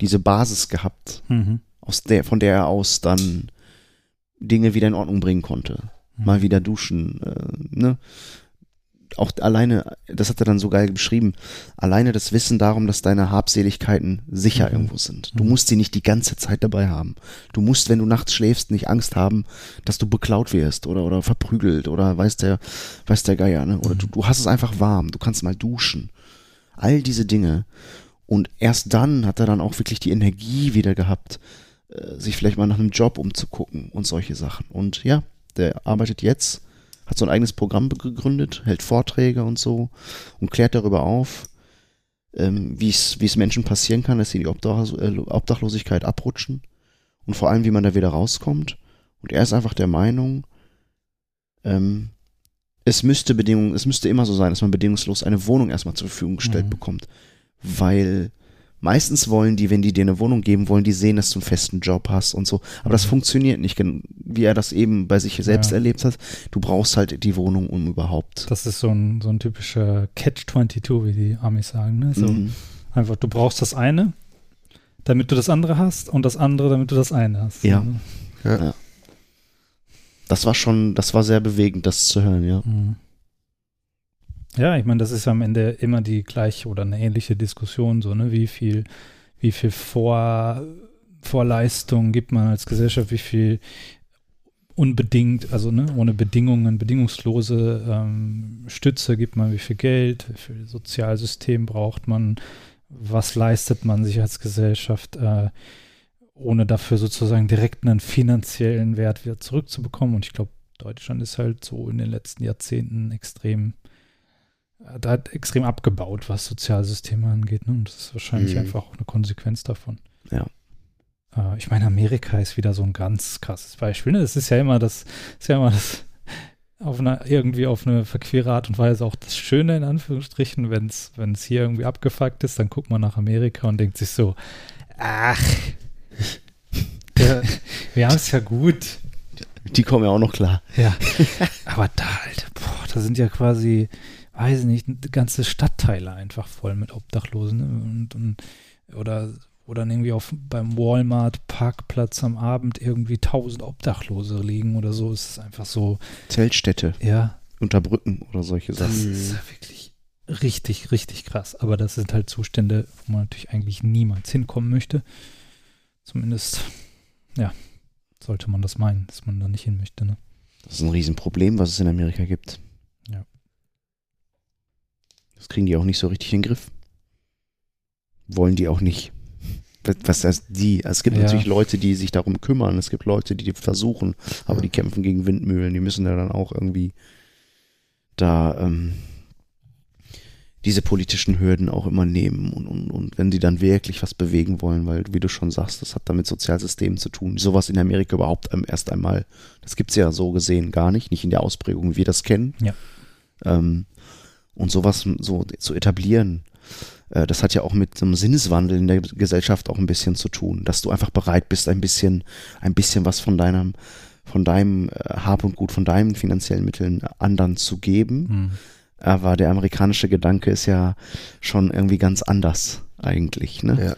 diese Basis gehabt, Mhm. aus der, von der er aus dann Dinge wieder in Ordnung bringen konnte. Mhm. Mal wieder duschen, äh, ne? Auch alleine, das hat er dann so geil beschrieben, alleine das Wissen darum, dass deine Habseligkeiten sicher Mhm. irgendwo sind. Du Mhm. musst sie nicht die ganze Zeit dabei haben. Du musst, wenn du nachts schläfst, nicht Angst haben, dass du beklaut wirst oder, oder verprügelt oder weiß der, weiß der Geier, ne? Oder Mhm. du, du hast es einfach warm, du kannst mal duschen. All diese Dinge. Und erst dann hat er dann auch wirklich die Energie wieder gehabt, äh, sich vielleicht mal nach einem Job umzugucken und solche Sachen. Und ja, der arbeitet jetzt, hat so ein eigenes Programm gegründet, hält Vorträge und so und klärt darüber auf, ähm, wie es Menschen passieren kann, dass sie in die Obdach äh, Obdachlosigkeit abrutschen und vor allem, wie man da wieder rauskommt. Und er ist einfach der Meinung, ähm, es müsste Bedingungen, es müsste immer so sein, dass man bedingungslos eine Wohnung erstmal zur Verfügung gestellt Mhm. bekommt. Weil meistens wollen die, wenn die dir eine Wohnung geben, wollen die sehen, dass du einen festen Job hast und so. Aber das Mhm. funktioniert nicht, wie er das eben bei sich selbst Ja. erlebt hat. Du brauchst halt die Wohnung, um überhaupt. Das ist so ein, so ein typischer Catch-22, wie die Amis sagen. Ne? So Mhm. einfach, du brauchst das eine, damit du das andere hast und das andere, damit du das eine hast. Ja. Also, Das war schon, das war sehr bewegend, das zu hören, ja. Mhm. Ja, ich meine, das ist am Ende immer die gleiche oder eine ähnliche Diskussion, so, ne? Wie viel, wie viel Vor, Vorleistung gibt man als Gesellschaft, wie viel unbedingt, also ne, ohne Bedingungen, bedingungslose ähm, Stütze gibt man, wie viel Geld, wie viel Sozialsystem braucht man, was leistet man sich als Gesellschaft, äh, ohne dafür sozusagen direkt einen finanziellen Wert wieder zurückzubekommen. Und ich glaube, Deutschland ist halt so in den letzten Jahrzehnten extrem, da hat extrem abgebaut, was Sozialsysteme angeht. Ne? Und das ist wahrscheinlich Mhm. einfach auch eine Konsequenz davon. Ja. Äh, ich meine, Amerika ist wieder so ein ganz krasses Beispiel. Ne? Das ist ja immer das, ist ja immer das auf eine, irgendwie auf eine verquere Art und Weise auch das Schöne in Anführungsstrichen, wenn es hier irgendwie abgefuckt ist, dann guckt man nach Amerika und denkt sich so, ach, der, wir haben es ja gut. Die kommen ja auch noch klar. Ja, aber da, Alter, boah, da sind ja quasi, weiß ich nicht, ganze Stadtteile einfach voll mit Obdachlosen. Ne? Und, und, oder, oder dann irgendwie auf, beim Walmart-Parkplatz am Abend irgendwie tausend Obdachlose liegen oder so. Es ist einfach so, Zeltstädte ja, unter Brücken oder solche das Sachen. ist ja wirklich richtig, richtig krass. Aber das sind halt Zustände, wo man natürlich eigentlich niemals hinkommen möchte. Zumindest, ja, sollte man das meinen, dass man da nicht hin möchte. Ne? Das ist ein Riesenproblem, was es in Amerika gibt. Das kriegen die auch nicht so richtig in den Griff. Wollen die auch nicht. Was- heißt die? Es gibt Ja. natürlich Leute, die sich darum kümmern. Es gibt Leute, die versuchen, aber die kämpfen gegen Windmühlen. Die müssen ja dann auch irgendwie da ähm, diese politischen Hürden auch immer nehmen. Und, und, und wenn die dann wirklich was bewegen wollen, weil, wie du schon sagst, das hat damit Sozialsystemen zu tun. Sowas in Amerika überhaupt ähm, erst einmal, das gibt's ja so gesehen gar nicht, nicht in der Ausprägung, wie wir das kennen. Ja. Ähm, und sowas so zu etablieren, äh, das hat ja auch mit so einem Sinneswandel in der Gesellschaft auch ein bisschen zu tun, dass du einfach bereit bist, ein bisschen, ein bisschen was von deinem, von deinem äh, Hab und Gut, von deinen finanziellen Mitteln anderen zu geben. Mhm. Aber der amerikanische Gedanke ist ja schon irgendwie ganz anders eigentlich, ne? Ja.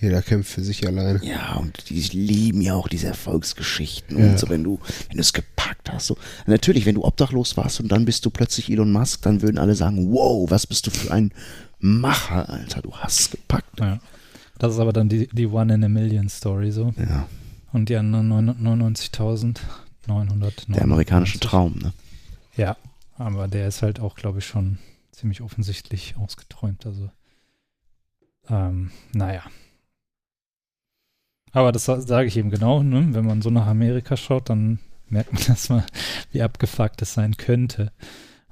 Jeder kämpft für sich alleine. Ja, und die lieben ja auch diese Erfolgsgeschichten. Ja. Und so, wenn du, wenn du es gepackt hast. So. Natürlich, wenn du obdachlos warst und dann bist du plötzlich Elon Musk, dann würden alle sagen, wow, was bist du für ein Macher, Alter, du hast es gepackt. Ja. Das ist aber dann die, die One in a Million Story so. Ja, Und die anderen 99.900. der amerikanische Traum, ne? Ja, aber der ist halt auch, glaube ich, schon ziemlich offensichtlich ausgeträumt. Also, ähm, naja. Aber das sa- sage ich eben genau, ne? wenn man so nach Amerika schaut, dann merkt man erstmal, wie abgefuckt es sein könnte.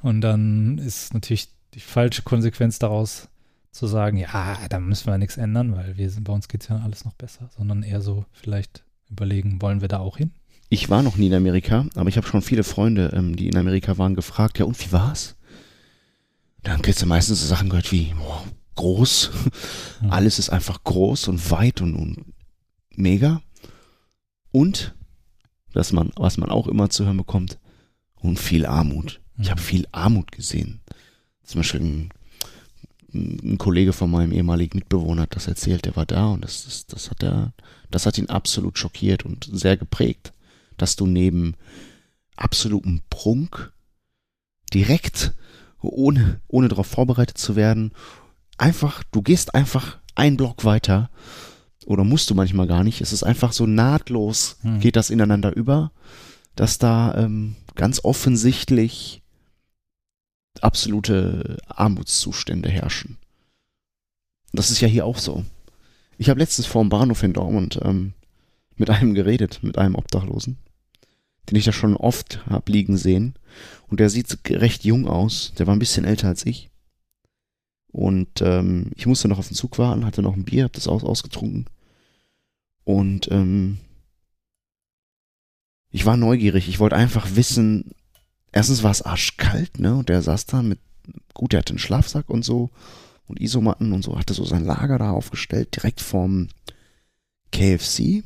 Und dann ist natürlich die falsche Konsequenz daraus zu sagen, ja, da müssen wir nichts ändern, weil wir sind, bei uns geht es ja alles noch besser, sondern eher so vielleicht überlegen, wollen wir da auch hin? Ich war noch nie in Amerika, aber ich habe schon viele Freunde, ähm, die in Amerika waren, gefragt, ja und wie war's? Dann kriegst du meistens so Sachen gehört wie, boah, groß, alles ist einfach groß und weit und, und mega. Und, dass man, was man auch immer zu hören bekommt, und viel Armut. Ich Mhm. habe viel Armut gesehen. Zum Beispiel ein, ein Kollege von meinem ehemaligen Mitbewohner hat das erzählt, der war da und das, das, das hat er, das hat ihn absolut schockiert und sehr geprägt, dass du neben absolutem Prunk direkt, ohne, ohne darauf vorbereitet zu werden, einfach, du gehst einfach einen Block weiter oder musst du manchmal gar nicht. Es ist einfach so nahtlos, Hm. geht das ineinander über, dass da ähm, ganz offensichtlich absolute Armutszustände herrschen. Das ist ja hier auch so. Ich habe letztens vor dem Bahnhof in Dortmund ähm, mit einem geredet, mit einem Obdachlosen, den ich da schon oft hab liegen sehen. Und der sieht recht jung aus. Der war ein bisschen älter als ich. Und ähm, ich musste noch auf den Zug warten, hatte noch ein Bier, hab das aus ausgetrunken. Und ähm, ich war neugierig. Ich wollte einfach wissen, erstens war es arschkalt, ne? Und der saß da mit, gut, der hatte einen Schlafsack und so und Isomatten und so, hatte so sein Lager da aufgestellt, direkt vorm KFC.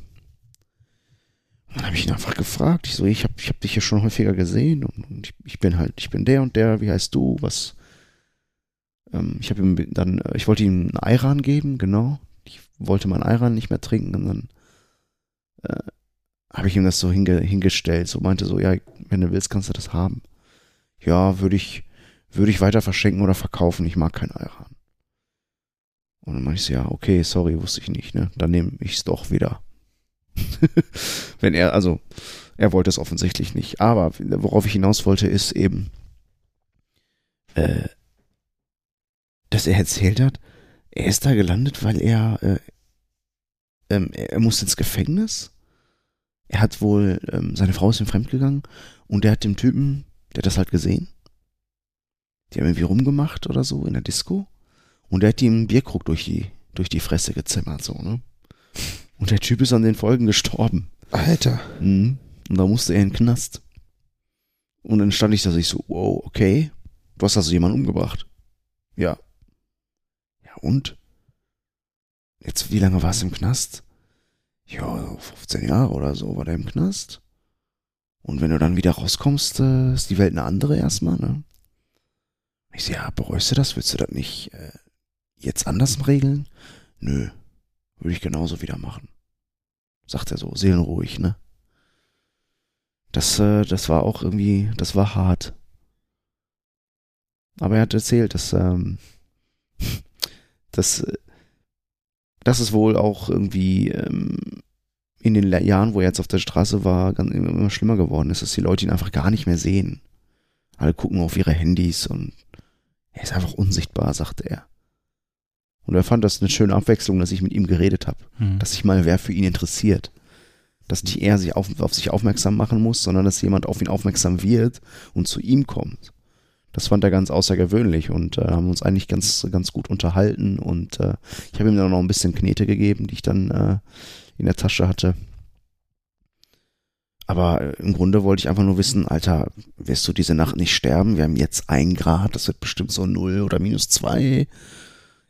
Und dann habe ich ihn einfach gefragt. Ich so, ich habe ich hab dich ja schon häufiger gesehen und, ich, ich bin halt, ich bin der und der, wie heißt du? Was? Ähm, ich habe ihm dann, äh, ich wollte ihm einen Ayran geben, genau. Wollte meinen Ayran nicht mehr trinken und dann äh, habe ich ihm das so hinge, hingestellt. So meinte so, ja, wenn du willst, kannst du das haben. Ja, würde ich, würde ich weiter verschenken oder verkaufen. Ich mag keinen Ayran. Und dann meinte ich so, ja, okay, sorry, wusste ich nicht, ne? Dann nehme ich es doch wieder. Wenn er, also, er wollte es offensichtlich nicht. Aber worauf ich hinaus wollte, ist eben, äh, dass er erzählt hat, er ist da gelandet, weil er, äh, ähm, er musste ins Gefängnis. Er hat wohl, ähm, seine Frau ist ihm fremdgegangen und der hat dem Typen, der hat das halt gesehen. Die haben irgendwie rumgemacht oder so in der Disco. Und der hat ihm einen Bierkrug durch die, durch die Fresse gezimmert, so, ne? Und der Typ ist an den Folgen gestorben. Alter. Mhm. Und da musste er in den Knast. Und dann stand ich da ich so, wow, okay. Du hast also jemanden umgebracht. Ja. Ja, und? Jetzt, wie lange war es im Knast? Ja, 15 Jahre oder so war der im Knast. Und wenn du dann wieder rauskommst, äh, ist die Welt eine andere erstmal, ne? Ich so, ja, bereust du das? Willst du das nicht äh, jetzt anders regeln? Nö, würde ich genauso wieder machen. Sagt er so, seelenruhig, ne? Das, äh, das war auch irgendwie, das war hart. Aber er hat erzählt, dass, ähm, dass, äh, dass es wohl auch irgendwie ähm, in den Jahren, wo er jetzt auf der Straße war, ganz, immer schlimmer geworden ist, dass die Leute ihn einfach gar nicht mehr sehen. Alle gucken auf ihre Handys und er ist einfach unsichtbar, sagte er. Und er fand das eine schöne Abwechslung, dass ich mit ihm geredet habe. Hm. Dass sich mal wer für ihn interessiert. Dass nicht er sich auf, auf sich aufmerksam machen muss, sondern dass jemand auf ihn aufmerksam wird und zu ihm kommt. Das fand er ganz außergewöhnlich und äh, haben uns eigentlich ganz, ganz gut unterhalten und äh, ich habe ihm dann noch ein bisschen Knete gegeben, die ich dann äh, in der Tasche hatte. Aber äh, im Grunde wollte ich einfach nur wissen, Alter, wirst du diese Nacht nicht sterben? Wir haben jetzt ein Grad, das wird bestimmt so null oder minus zwei.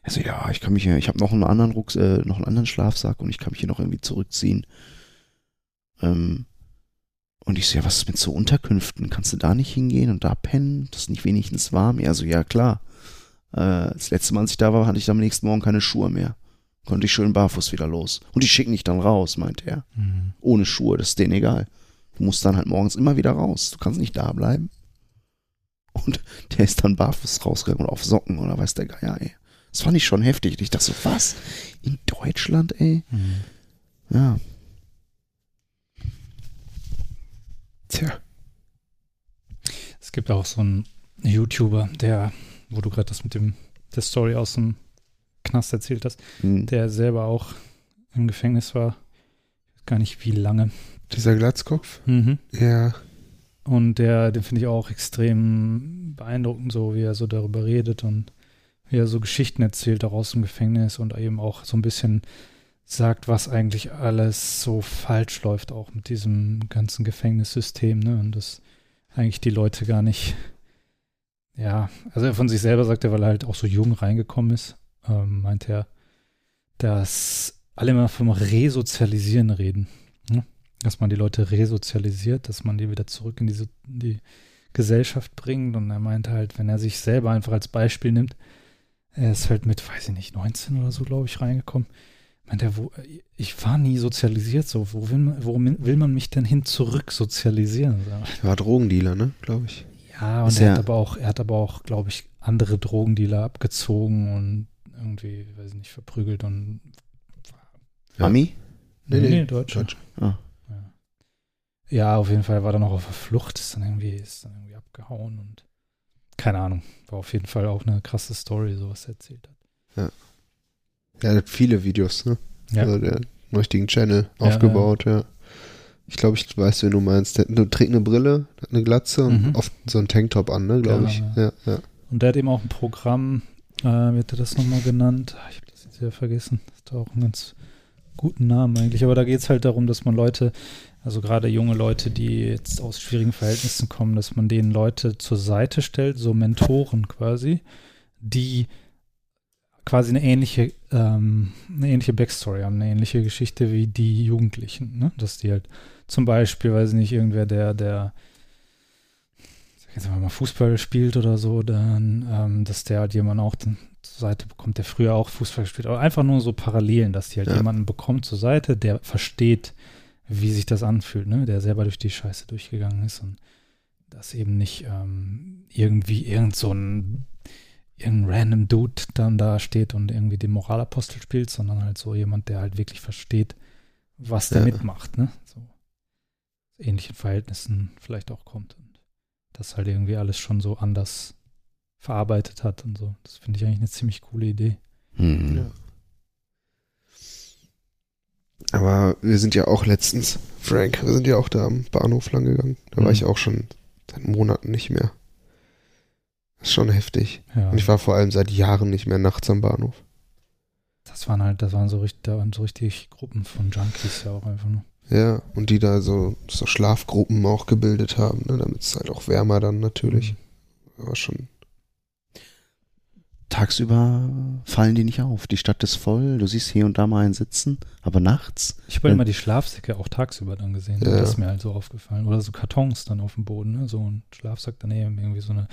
Also ja, ich kann mich ich habe noch einen anderen Rucks, äh, noch einen anderen Schlafsack und ich kann mich hier noch irgendwie zurückziehen. Ähm, und ich so, ja, was ist mit so Unterkünften? Kannst du da nicht hingehen und da pennen? Das ist nicht wenigstens warm? Ja, so, ja, klar. Äh, das letzte Mal, als ich da war, hatte ich am nächsten Morgen keine Schuhe mehr. Konnte ich schön barfuß wieder los. Und die schicken dich dann raus, meinte er. Hm. Ohne Schuhe, das ist denen egal. Du musst dann halt morgens immer wieder raus. Du kannst nicht da bleiben. Und der ist dann barfuß rausgegangen und auf Socken oder weiß der Geier, ey. Das fand ich schon heftig. Und ich dachte so, was? In Deutschland, ey? Hm. Ja. Tja. Es gibt auch so einen YouTuber, der, wo du gerade das mit dem, der Story aus dem Knast erzählt hast, Hm. der selber auch im Gefängnis war. Ich weiß gar nicht wie lange. Dieser Glatzkopf? Mhm. Ja. Und der, den finde ich auch extrem beeindruckend, so wie er so darüber redet und wie er so Geschichten erzählt, auch aus dem Gefängnis und eben auch so ein bisschen sagt, was eigentlich alles so falsch läuft, auch mit diesem ganzen Gefängnissystem, ne? Und dass eigentlich die Leute gar nicht, ja, also er von sich selber sagt er, weil er halt auch so jung reingekommen ist, ähm, meint er, dass alle immer vom Resozialisieren reden. Ne? Dass man die Leute resozialisiert, dass man die wieder zurück in diese, die Gesellschaft bringt. Und er meinte halt, wenn er sich selber einfach als Beispiel nimmt, er ist halt mit, weiß ich nicht, 19 oder so, glaube ich, reingekommen. Meint er, wo, ich war nie sozialisiert, so, wo will man, worum will man mich denn hin zurück sozialisieren? Er war Drogendealer, ne? Glaube ich. Ja, und Ist er ja- hat aber auch, er hat aber auch, glaube ich, andere Drogendealer abgezogen und irgendwie, weiß ich nicht, verprügelt und Ja. Ami? Nee, nee, Deutsch. Deutsch. Ja. ja, auf jeden Fall war er noch auf der Flucht, ist dann irgendwie, ist dann irgendwie abgehauen und keine Ahnung. War auf jeden Fall auch eine krasse Story, so was er erzählt hat. Er hat viele Videos, ne? Ja. Also der richtigen Channel Ja, aufgebaut, ja. Ich glaube, ich weiß, wen du meinst. Der trägt eine Brille, hat eine Glatze und Mhm. oft so einen Tanktop an, ne, glaube Genau, ich. ja. Ja, ja. Und der hat eben auch ein Programm, äh, wie hat er das nochmal genannt? Ich habe das jetzt wieder vergessen. Das ist auch ein ganz guten Namen eigentlich. Aber da geht es halt darum, dass man Leute, also gerade junge Leute, die jetzt aus schwierigen Verhältnissen kommen, dass man denen Leute zur Seite stellt, so Mentoren quasi, die quasi eine ähnliche, ähm, eine ähnliche Backstory haben, eine ähnliche Geschichte wie die Jugendlichen, ne? Dass die halt zum Beispiel, weiß ich nicht, irgendwer, der, der jetzt mal Fußball spielt oder so, dann, ähm, dass der halt jemanden auch zur Seite bekommt, der früher auch Fußball gespielt hat. Aber einfach nur so Parallelen, dass die halt Ja. jemanden bekommt zur Seite, der versteht, wie sich das anfühlt, ne? Der selber durch die Scheiße durchgegangen ist und dass eben nicht ähm, irgendwie irgend so ein irgendein random Dude dann da steht und irgendwie den Moralapostel spielt, sondern halt so jemand, der halt wirklich versteht, was der Ja. mitmacht, ne? So ähnlichen Verhältnissen vielleicht auch kommt und das halt irgendwie alles schon so anders verarbeitet hat und so. Das finde ich eigentlich eine ziemlich coole Idee. Hm. Ja. Aber wir sind ja auch letztens, Frank, wir sind ja auch da am Bahnhof lang gegangen. Da war Mhm. ich auch schon seit Monaten nicht mehr. Ist schon heftig. Ja, Und ich war vor allem seit Jahren nicht mehr nachts am Bahnhof. das waren halt, das waren so richtig, da waren so richtig Gruppen von Junkies ja auch einfach nur. Ja, und die da so, so Schlafgruppen auch gebildet haben, ne, damit es halt auch wärmer dann natürlich. War schon. Tagsüber fallen die nicht auf. Die Stadt ist voll. Du siehst hier und da mal einen sitzen. Aber nachts, Ich habe halt immer die Schlafsäcke auch tagsüber dann gesehen. Ja. Das ist mir halt so aufgefallen. Oder so Kartons dann auf dem Boden, ne? So ein Schlafsack daneben, irgendwie so eine,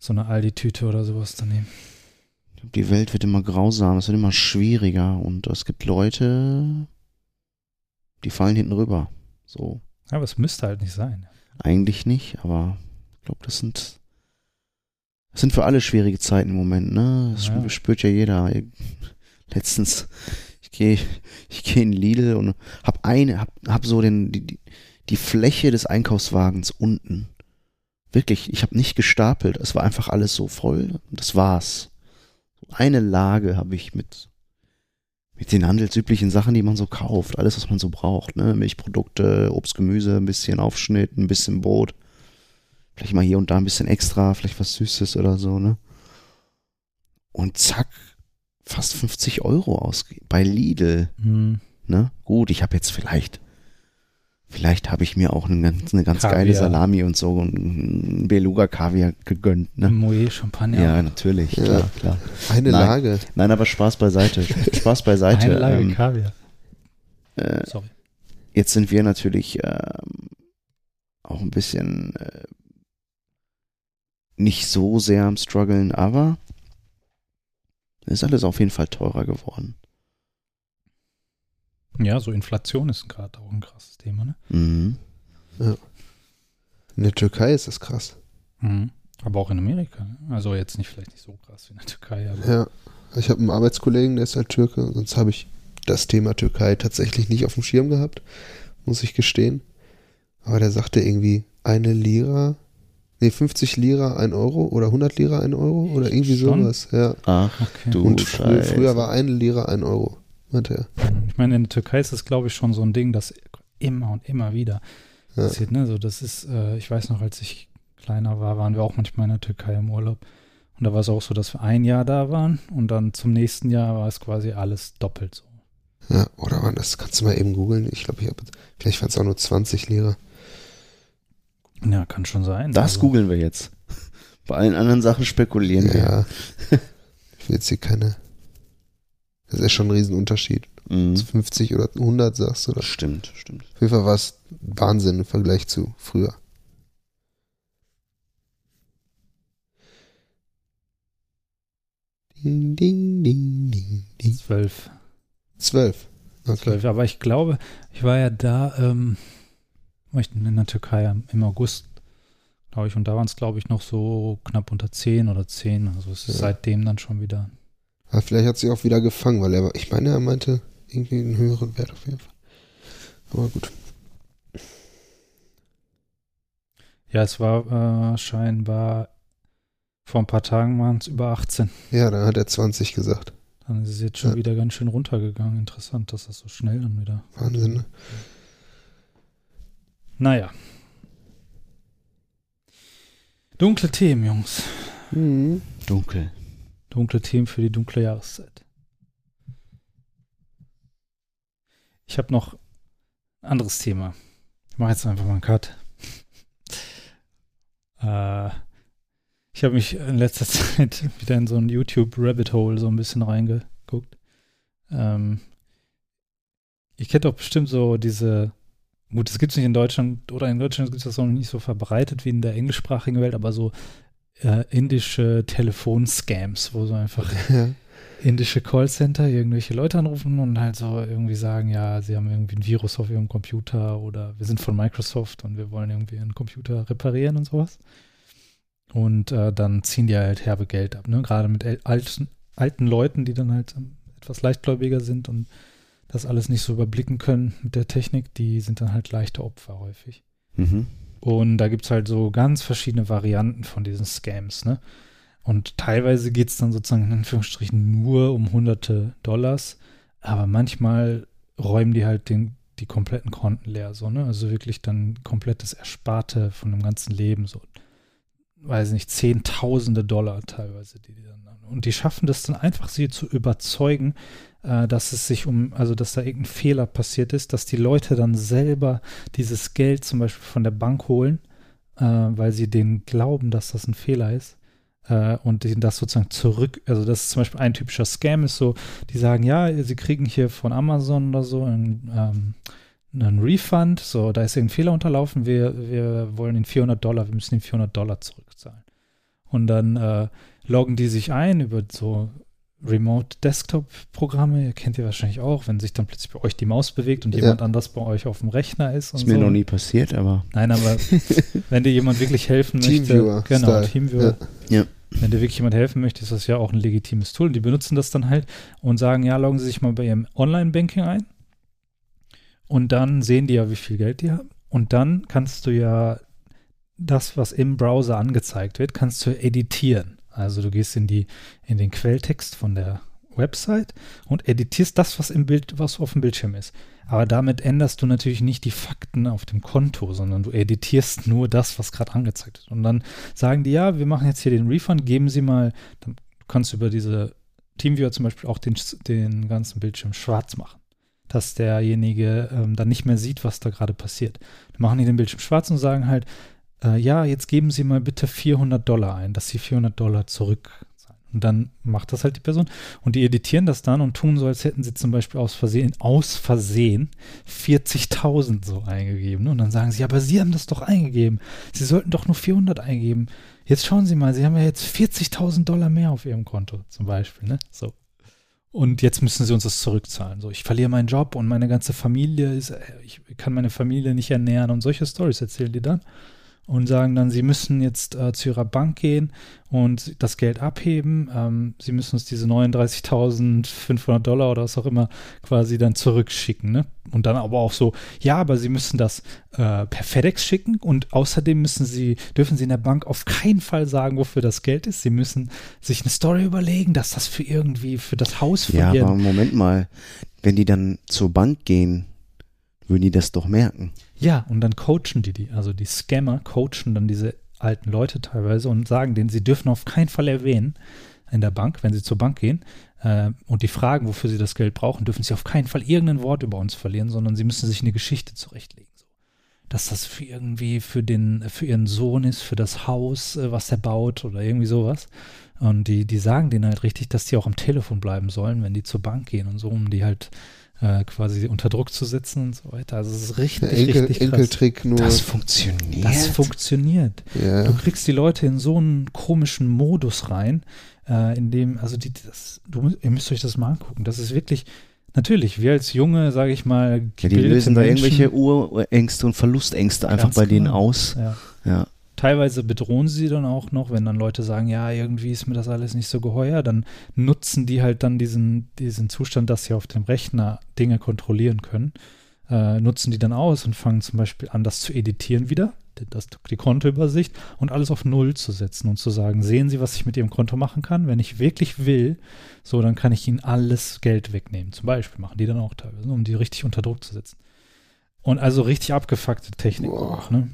so eine Aldi-Tüte oder sowas daneben. die Welt wird immer grausamer, es wird immer schwieriger. Und es gibt Leute, die fallen hinten rüber. So. Aber es müsste halt nicht sein. Eigentlich nicht, aber ich glaube, das sind das sind für alle schwierige Zeiten im Moment, ne? Das Ja. spü- spürt ja jeder. Letztens, ich gehe ich gehe in Lidl und hab eine, hab, hab so den, die- die Fläche des Einkaufswagens unten. Wirklich, ich habe nicht gestapelt, es war einfach alles so voll und das war's. Eine Lage habe ich mit mit den handelsüblichen Sachen, die man so kauft, alles, was man so braucht, ne? Milchprodukte, Obst, Gemüse, ein bisschen Aufschnitt, ein bisschen Brot. Vielleicht mal hier und da ein bisschen extra, vielleicht was Süßes oder so, ne? Und zack, fast 50 Euro ausgegeben. Bei Lidl, Hm. ne? Gut, ich habe jetzt vielleicht, vielleicht habe ich mir auch eine ganz, eine ganz geile. Salami und so und ein Beluga-Kaviar gegönnt, ne? Moet Champagner. Ja, natürlich, Ja. klar, klar. Eine Nein. Lage. Nein, aber Spaß beiseite. Spaß beiseite. Eine Lage ähm, Kaviar. äh, Sorry. jetzt sind wir natürlich ähm, auch ein bisschen äh, nicht so sehr am struggeln, aber es ist alles auf jeden Fall teurer geworden. Ja, so Inflation ist gerade auch ein krasses Thema, ne? Mhm. In der Türkei ist das krass. Mhm. Aber auch in Amerika. ne? Also jetzt nicht vielleicht nicht so krass wie in der Türkei, aber Ja. Ich habe einen Arbeitskollegen, der ist halt Türke, sonst habe ich das Thema Türkei tatsächlich nicht auf dem Schirm gehabt, muss ich gestehen. Aber der sagte irgendwie eine Lira, nee, 50 Lira ein Euro oder 100 Lira ein Euro oder irgendwie Schon? sowas. Ja. Ach, okay. du Und frü Scheiße. früher war eine Lira ein Euro, meinte er. Ich meine, in der Türkei ist das, glaube ich, schon so ein Ding, das immer und immer wieder Ja. passiert. Ne? So, das ist, äh, ich weiß noch, als ich kleiner war, waren wir auch manchmal in der Türkei im Urlaub. Und da war es auch so, dass wir ein Jahr da waren und dann zum nächsten Jahr war es quasi alles doppelt so. Ja, oder wann das kannst du mal eben googeln. Ich glaube, ich habe vielleicht waren es auch nur 20 Lira. Ja, kann schon sein. Das Also, googeln wir jetzt. Bei allen anderen Sachen spekulieren wir. Ja. ich will jetzt hier keine. Das ist schon ein Riesenunterschied. Mhm. 50 oder 100 sagst du. Oder? Stimmt, stimmt. Auf jeden Fall war es Wahnsinn im Vergleich zu früher. Ding, ding, ding, ding, ding. Zwölf. Zwölf. Okay. Zwölf. Aber ich glaube, ich war ja da, ähm, war ich in der Türkei im- im August, glaube ich, und da waren es, glaube ich, noch so knapp unter zehn oder zehn. Also es ist Ja. seitdem dann schon wieder. Aber vielleicht hat sie auch wieder gefangen, weil er, war- ich meine, er meinte irgendwie einen höheren Wert auf jeden Fall. Aber gut. Ja, es war äh, scheinbar vor ein paar Tagen waren es über 18. Ja, dann hat er 20 gesagt. Dann ist es jetzt schon Ja. wieder ganz schön runtergegangen. Interessant, dass das so schnell dann wieder. Wahnsinn. Ne? Naja. Dunkle Themen, Jungs. Mhm. Dunkel. Dunkle Themen für die dunkle Jahreszeit. ich habe noch ein anderes Thema. Ich mache jetzt einfach mal einen Cut. äh, ich habe mich in letzter Zeit wieder in so ein YouTube-Rabbit Hole so ein bisschen reingeguckt. Ähm, ich kenne doch bestimmt so diese, gut, das gibt es nicht in Deutschland, oder in Deutschland gibt es das noch nicht so verbreitet wie in der englischsprachigen Welt, aber so äh, indische Telefonscams, wo so einfach Ja. indische Callcenter irgendwelche Leute anrufen und halt so irgendwie sagen, ja, sie haben irgendwie ein Virus auf ihrem Computer oder wir sind von Microsoft und wir wollen irgendwie einen Computer reparieren und sowas. Und äh, dann ziehen die halt herbe Geld ab, ne? Gerade mit alten, alten Leuten, die dann halt ähm, etwas leichtgläubiger sind und das alles nicht so überblicken können mit der Technik, die sind dann halt leichte Opfer häufig. Mhm. Und da gibt es halt so ganz verschiedene Varianten von diesen Scams, ne? Und teilweise geht es dann sozusagen in Anführungsstrichen nur um hunderte Dollars, aber manchmal räumen die halt den, die kompletten Konten leer, so, ne? Also wirklich dann komplettes Ersparte von dem ganzen Leben, so, weiß nicht, Zehntausende Dollar teilweise, die die dann und die schaffen das dann einfach, sie zu überzeugen, äh, dass es sich um, also dass da irgendein Fehler passiert ist, dass die Leute dann selber dieses Geld zum Beispiel von der Bank holen, äh, weil sie denen glauben, dass das ein Fehler ist. Äh, und das sozusagen zurück, also das ist zum Beispiel ein typischer Scam, ist so, die sagen, ja, sie kriegen hier von Amazon oder so einen, ähm, einen Refund, so, da ist irgendein Fehler unterlaufen, wir, wir wollen den 400 Dollar, wir müssen den 400 Dollar zurückzahlen. Und dann äh, loggen die sich ein über so Remote Desktop-Programme, ihr kennt ihr wahrscheinlich auch, wenn sich dann plötzlich bei euch die Maus bewegt und Ja. jemand anders bei euch auf dem Rechner ist. Und Ist mir so. noch nie passiert, aber Nein, aber wenn dir jemand wirklich helfen möchte, Teamviewer genau, Style. Teamviewer, Ja. wenn dir wirklich jemand helfen möchte, ist das ja auch ein legitimes Tool. Und die benutzen das dann halt und sagen, ja, loggen Sie sich mal bei Ihrem Online-Banking ein. Und dann sehen die ja, wie viel Geld die haben. Und dann kannst du ja das, was im Browser angezeigt wird, kannst du editieren. Also du gehst in die, in den Quelltext von der Website und editierst das, was im Bild, was auf dem Bildschirm ist. Aber damit änderst du natürlich nicht die Fakten auf dem Konto, sondern du editierst nur das, was gerade angezeigt ist. Und dann sagen die, ja, wir machen jetzt hier den Refund, geben Sie mal, dann kannst du über diese Teamviewer zum Beispiel auch den, den ganzen Bildschirm schwarz machen. Dass derjenige ähm, dann nicht mehr sieht, was da gerade passiert. Dann machen die den Bildschirm schwarz und sagen halt, äh, ja, jetzt geben Sie mal bitte 400 Dollar ein, dass Sie 400 Dollar zurückzahlen. Und dann macht das halt die Person. Und die editieren das dann und tun so, als hätten sie zum Beispiel aus Versehen, aus Versehen 40.000 so eingegeben. Und dann sagen sie, aber Sie haben das doch eingegeben. Sie sollten doch nur 400 eingeben. Jetzt schauen Sie mal, Sie haben ja jetzt 40.000 Dollar mehr auf Ihrem Konto zum Beispiel. Ne? So. Und jetzt müssen Sie uns das zurückzahlen. So, ich verliere meinen Job und meine ganze Familie ist, äh, ich kann meine Familie nicht ernähren. Und solche Stories erzählen die dann und sagen dann, sie müssen jetzt äh, zu ihrer Bank gehen und das Geld abheben. Ähm, sie müssen uns diese 39.500 Dollar oder was auch immer quasi dann zurückschicken. Ne? Und dann aber auch so, ja, aber sie müssen das äh, per FedEx schicken und außerdem müssen sie, dürfen sie in der Bank auf keinen Fall sagen, wofür das Geld ist. Sie müssen sich eine Story überlegen, dass das für irgendwie, für das Haus von ja, aber Moment mal, wenn die dann zur Bank gehen, würden die das doch merken. Ja, und dann coachen die die. Also die Scammer coachen dann diese alten Leute teilweise und sagen denen, sie dürfen auf keinen Fall erwähnen in der Bank, wenn sie zur Bank gehen äh, und die fragen, wofür sie das Geld brauchen, dürfen sie auf keinen Fall irgendein Wort über uns verlieren, sondern sie müssen sich eine Geschichte zurechtlegen. So. Dass das für irgendwie für den, für ihren Sohn ist, für das Haus, äh, was er baut oder irgendwie sowas. Und die, die sagen denen halt richtig, dass die auch am Telefon bleiben sollen, wenn die zur Bank gehen und so, um die halt äh, quasi unter Druck zu setzen und so weiter. Also es ist richtig, Enkel, richtig krass. Enkeltrick nur. Das funktioniert. Das funktioniert. ja. Du kriegst die Leute in so einen komischen Modus rein, äh, in dem, also die, das, du, ihr müsst euch das mal angucken. Das ist wirklich, natürlich, wir als junge, sage ich mal, ja, die lösen da Menschen- irgendwelche Urängste und Verlustängste einfach bei denen genau. aus. Ja. Ja. Teilweise bedrohen sie dann auch noch, wenn dann Leute sagen, ja, irgendwie ist mir das alles nicht so geheuer, dann nutzen die halt dann diesen, diesen Zustand, dass sie auf dem Rechner Dinge kontrollieren können, äh, nutzen die dann aus und fangen zum Beispiel an, das zu editieren wieder, das, die Kontoübersicht und alles auf Null zu setzen und zu sagen, sehen Sie, was ich mit Ihrem Konto machen kann? Wenn ich wirklich will, so, dann kann ich Ihnen alles Geld wegnehmen. Zum Beispiel machen die dann auch teilweise, um die richtig unter Druck zu setzen. Und also richtig abgefuckte Technik Boah. auch, ne?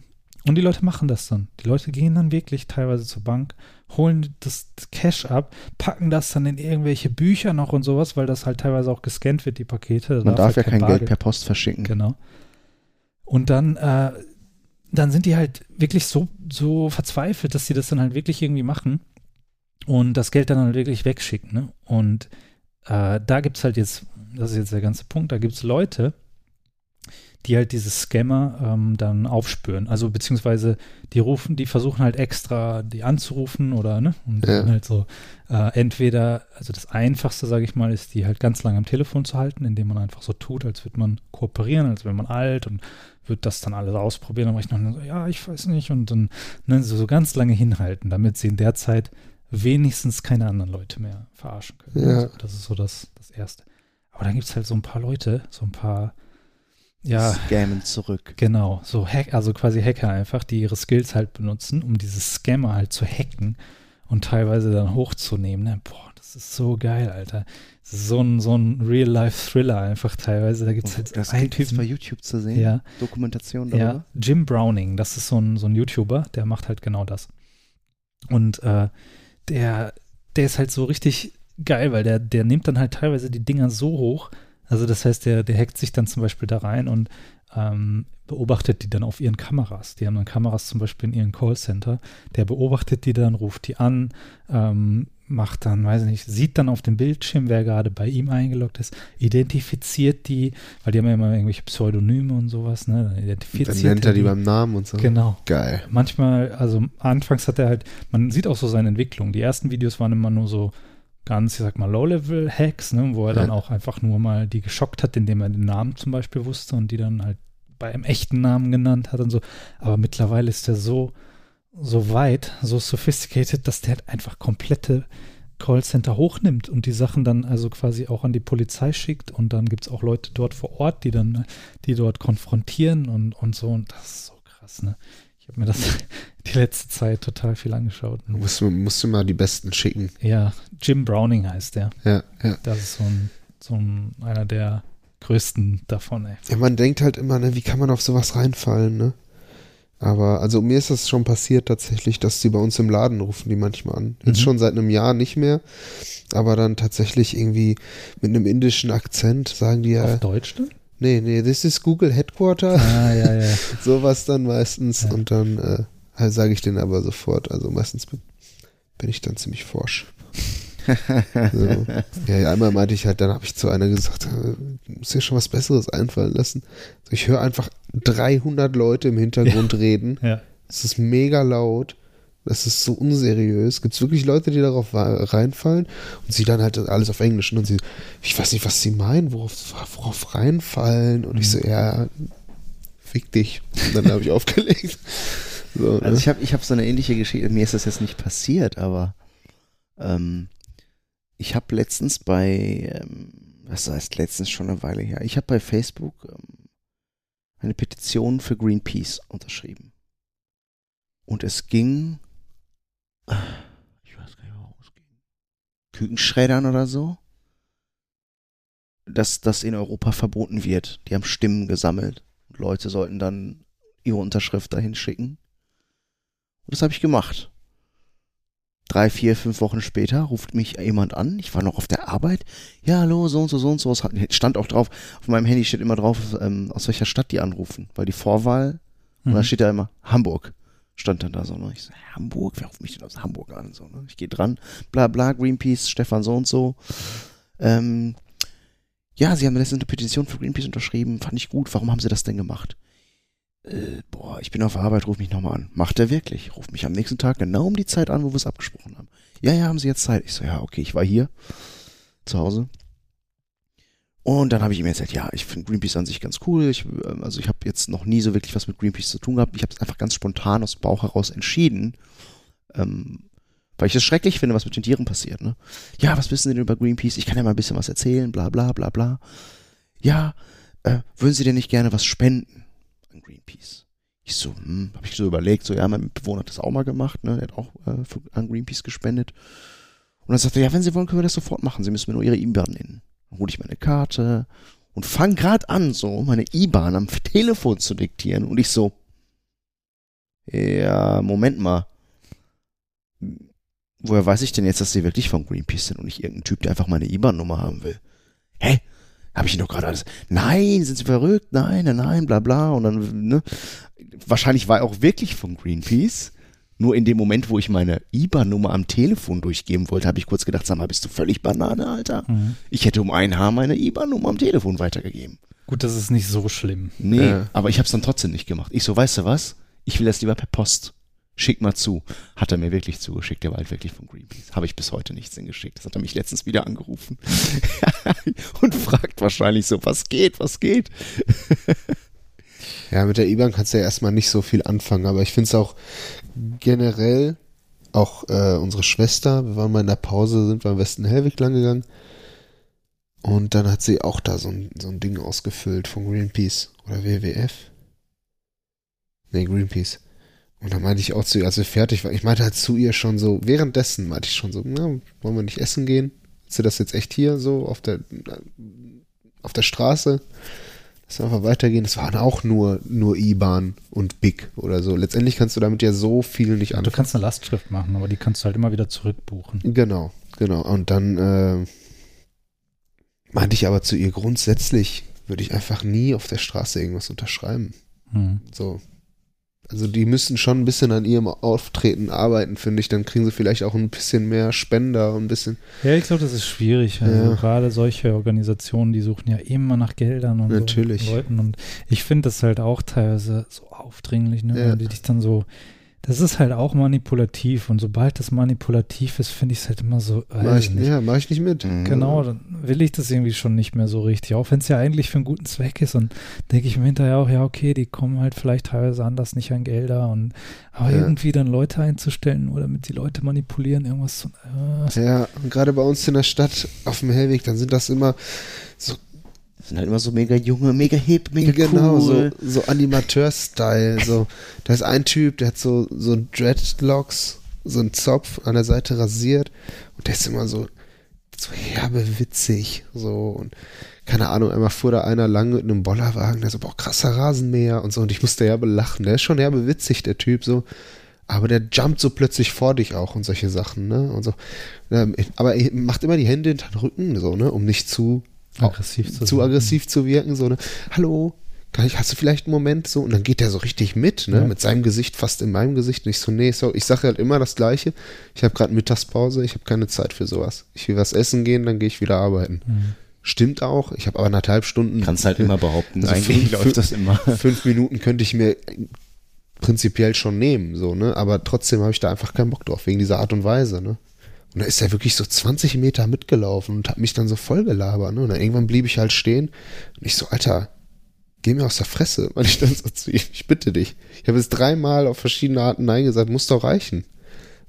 Und die Leute machen das dann. Die Leute gehen dann wirklich teilweise zur Bank, holen das Cash ab, packen das dann in irgendwelche Bücher noch und sowas, weil das halt teilweise auch gescannt wird, die Pakete. Man darf halt ja kein Bargeld- Geld per Post verschicken. Genau. Und dann, äh, dann sind die halt wirklich so, so verzweifelt, dass sie das dann halt wirklich irgendwie machen und das Geld dann halt wirklich wegschicken. Ne? Und äh, da gibt es halt jetzt, das ist jetzt der ganze Punkt, da gibt es Leute, die halt diese Scammer ähm, dann aufspüren. Also beziehungsweise die rufen, die versuchen halt extra die anzurufen oder ne? Und Ja. dann halt so äh, entweder, also das einfachste, sage ich mal, ist die halt ganz lange am Telefon zu halten, indem man einfach so tut, als würde man kooperieren, als wäre man alt und wird das dann alles ausprobieren. Und ich noch so, ja, ich weiß nicht. Und dann ne, so, so ganz lange hinhalten, damit sie in der Zeit wenigstens keine anderen Leute mehr verarschen können. Ja. Also das ist so das, das Erste. Aber dann gibt es halt so ein paar Leute, so ein paar, ja, Scammen zurück. Genau, so Hack, also quasi Hacker einfach, die ihre Skills halt benutzen, um diese Scammer halt zu hacken und teilweise dann hochzunehmen. Ne? Boah, das ist so geil, Alter. Das ist so ein, so ein Real-Life-Thriller einfach teilweise. Da gibt es halt das einen es bei Typen. YouTube zu sehen. Ja, Dokumentation darüber. ja, Jim Browning, das ist so ein, so ein YouTuber, der macht halt genau das. Und äh, der, der ist halt so richtig geil, weil der, der nimmt dann halt teilweise die Dinger so hoch. Also das heißt, der, der hackt sich dann zum Beispiel da rein und ähm, beobachtet die dann auf ihren Kameras. Die haben dann Kameras zum Beispiel in ihren Callcenter. Der beobachtet die dann, ruft die an, ähm, macht dann, weiß ich nicht, sieht dann auf dem Bildschirm, wer gerade bei ihm eingeloggt ist, identifiziert die, weil die haben ja immer irgendwelche Pseudonyme und sowas, ne? Dann identifiziert Dann nennt er die die. beim Namen und so. Genau. Geil. Manchmal, also anfangs hat er halt, man sieht auch so seine Entwicklung. Die ersten Videos waren immer nur so ganz, ich sag mal, Low-Level-Hacks, ne, wo er dann auch einfach nur mal die geschockt hat, indem er den Namen zum Beispiel wusste und die dann halt bei einem echten Namen genannt hat und so. Aber mittlerweile ist er so, so weit, so sophisticated, dass der halt einfach komplette Callcenter hochnimmt und die Sachen dann also quasi auch an die Polizei schickt und dann gibt es auch Leute dort vor Ort, die dann, die dort konfrontieren und, und so und das ist so krass, ne? Ich habe mir das die letzte Zeit total viel angeschaut. Du musst, musst du mal die Besten schicken. Ja, Jim Browning heißt der. Ja, ja. Das ist so ein, so ein einer der größten davon, ey. Ja, man denkt halt immer, ne, wie kann man auf sowas reinfallen, ne? Aber, also mir ist das schon passiert tatsächlich, dass die bei uns im Laden rufen die manchmal an. Jetzt Mhm. schon seit einem Jahr nicht mehr, aber dann tatsächlich irgendwie mit einem indischen Akzent sagen die ja, Auf Deutsch dann? nee, nee, this is Google Headquarter, Ah, ja, ja. sowas dann meistens Ja. und dann äh, halt sage ich denen aber sofort, also meistens bin, bin ich dann ziemlich forsch. So. Ja, ja, einmal meinte ich halt, dann habe ich zu einer gesagt, äh, du musst dir schon was Besseres einfallen lassen. Ich höre einfach 300 Leute im Hintergrund reden. Ja. Es ist mega laut. Das ist so unseriös. Gibt es wirklich Leute, die darauf reinfallen? Und sie dann halt alles auf Englisch. Und sie, ich weiß nicht, was sie meinen, worauf, worauf reinfallen. Und ich so, ja, fick dich. Und dann habe ich aufgelegt. So, Also ne? ich habe ich hab so eine ähnliche Geschichte, mir ist das jetzt nicht passiert, aber ähm, ich habe letztens bei, ähm, was heißt letztens schon eine Weile her, ich habe bei Facebook ähm, eine Petition für Greenpeace unterschrieben. Und es ging, ich weiß gar nicht, worum es ging, Kükenschreddern oder so, dass das in Europa verboten wird. Die haben Stimmen gesammelt. Leute sollten dann ihre Unterschrift dahin schicken. Und das habe ich gemacht. Drei, vier, fünf Wochen später ruft mich jemand an. Ich war noch auf der Arbeit. Ja, hallo, so und so, so und so. Es stand auch drauf, auf meinem Handy steht immer drauf, ähm, aus welcher Stadt die anrufen. Weil die Vorwahl, und da Mhm. steht da immer Hamburg. Stand dann da so. Ne? Ich so, Hamburg? Wer ruft mich denn aus Hamburg an? So, ne? Ich gehe dran. Bla bla, Greenpeace, Stefan so und so. Ähm, ja, sie haben letztens eine Petition für Greenpeace unterschrieben. Fand ich gut. Warum haben sie das denn gemacht? Äh, boah, ich bin auf Arbeit, ruf mich nochmal an. Macht er wirklich? Ruft mich am nächsten Tag genau um die Zeit an, wo wir es abgesprochen haben. Ja, ja, haben Sie jetzt Zeit? Ich so, ja, okay, ich war hier zu Hause. Und dann habe ich ihm erzählt, ja, ich finde Greenpeace an sich ganz cool. Ich, ähm, also ich habe jetzt noch nie so wirklich was mit Greenpeace zu tun gehabt. Ich habe es einfach ganz spontan aus dem Bauch heraus entschieden, ähm, weil ich es schrecklich finde, was mit den Tieren passiert. Ne? Ja, was wissen Sie denn über Greenpeace? Ich kann ja mal ein bisschen was erzählen, bla bla bla bla. Ja, äh, würden Sie denn nicht gerne was spenden Greenpeace? Ich so, hm, habe ich so überlegt, so, ja, mein Mitbewohner hat das auch mal gemacht, ne? Der hat auch äh, für, an Greenpeace gespendet. Und dann sagte er, ja, wenn Sie wollen, können wir das sofort machen. Sie müssen mir nur Ihre IBAN nennen. Dann hole ich meine Karte und fang grad an, so meine IBAN am Telefon zu diktieren. Und ich so, Ja, Moment mal. Woher weiß ich denn jetzt, dass sie wirklich von Greenpeace sind und nicht irgendein Typ, der einfach meine IBAN-Nummer haben will? Hä? Habe ich doch gerade alles. Nein, sind Sie verrückt? Nein, nein, nein, bla bla. Und dann, ne? Wahrscheinlich war er auch wirklich von Greenpeace. Nur in dem Moment, wo ich meine IBAN-Nummer am Telefon durchgeben wollte, habe ich kurz gedacht, sag mal, bist du völlig Banane, Alter? Mhm. Ich hätte um ein Haar meine IBAN-Nummer am Telefon weitergegeben. Gut, das ist nicht so schlimm. Nee, Ja. aber ich habe es dann trotzdem nicht gemacht. Ich so, weißt du was? Ich will das lieber per Post. Schick mal zu. Hat er mir wirklich zugeschickt. Der war halt wirklich von Greenpeace. Habe ich bis heute nichts hingeschickt. Das hat er mich letztens wieder angerufen. Und fragt wahrscheinlich so, was geht, was geht? Ja, mit der IBAN kannst du ja erstmal nicht so viel anfangen, aber ich finde es auch generell, auch äh, unsere Schwester, wir waren mal in der Pause, sind wir am Westen Hellwig lang gegangen und dann hat sie auch da so ein, so ein Ding ausgefüllt von Greenpeace oder WWF. Nee, Greenpeace. Und dann meinte ich auch zu ihr, als wir fertig waren, ich meinte halt zu ihr schon so, währenddessen meinte ich schon so, na, wollen wir nicht essen gehen? Ist das jetzt echt hier so auf der, auf der Straße? Lass einfach weitergehen. Das waren auch nur, nur IBAN und BIC oder so. Letztendlich kannst du damit ja so viel nicht Du anfangen. kannst eine Lastschrift machen, aber die kannst du halt immer wieder zurückbuchen. Genau, genau. Und dann äh, meinte ich aber zu ihr, grundsätzlich würde ich einfach nie auf der Straße irgendwas unterschreiben. Hm. So. Also die müssen schon ein bisschen an ihrem Auftreten arbeiten, finde ich. Dann kriegen sie vielleicht auch ein bisschen mehr Spender und ein bisschen. Ja, ich glaube, das ist schwierig. Also Ja. gerade solche Organisationen, die suchen ja immer nach Geldern und Natürlich. so Leuten. Und ich finde das halt auch teilweise so aufdringlich, ne? Ja. Wenn die dich dann so. Das ist halt auch manipulativ und sobald das manipulativ ist, finde ich es halt immer so. Mach ich, nicht. ja, mach ich nicht mit. Genau, dann will ich das irgendwie schon nicht mehr so richtig. Auch wenn es ja eigentlich für einen guten Zweck ist und denke ich mir hinterher auch, ja, okay, die kommen halt vielleicht teilweise anders nicht an Gelder und aber Ja. irgendwie dann Leute einzustellen oder damit die Leute manipulieren, irgendwas zu. Äh, Ja, und gerade bei uns in der Stadt auf dem Hellweg, dann sind das immer Das sind halt immer so mega junge, mega hip, mega genau cool. so, so Animateur-Style. So, da ist ein Typ, der hat so, so Dreadlocks, so einen Zopf an der Seite rasiert und der ist immer so, so herbe witzig. So und keine Ahnung, einmal fuhr da einer lang mit einem Bollerwagen, der so, boah, krasser Rasenmäher und so und ich musste herbe lachen. Der ist schon herbe witzig, der Typ, so. Aber der jumpt so plötzlich vor dich auch und solche Sachen, ne? Und so. Ähm, Aber er macht immer die Hände hinter den Rücken, so, ne? Um nicht zu aggressiv zu, zu aggressiv zu wirken, so, ne? Hallo, kann ich, hast du vielleicht einen Moment so? Und dann geht der so richtig mit, ne? Ja. Mit seinem Gesicht fast in meinem Gesicht. Und ich so, nee, so, ich sage halt immer das Gleiche. Ich habe gerade Mittagspause, ich habe keine Zeit für sowas. Ich will was essen gehen, dann gehe ich wieder arbeiten. Mhm. Stimmt auch. Ich habe aber anderthalb Stunden. Kannst halt immer behaupten, Also eigentlich fünf- läuft das immer. Fünf Minuten könnte ich mir prinzipiell schon nehmen, so, ne? Aber trotzdem habe ich da einfach keinen Bock drauf, wegen dieser Art und Weise, ne? Und da ist er wirklich so 20 Meter mitgelaufen und hat mich dann so voll gelabert, ne? Und dann irgendwann blieb ich halt stehen und ich so, Alter, geh mir aus der Fresse, weil ich dann so zu ihm, ich bitte dich. Ich habe jetzt dreimal auf verschiedene Arten Nein gesagt, muss doch reichen.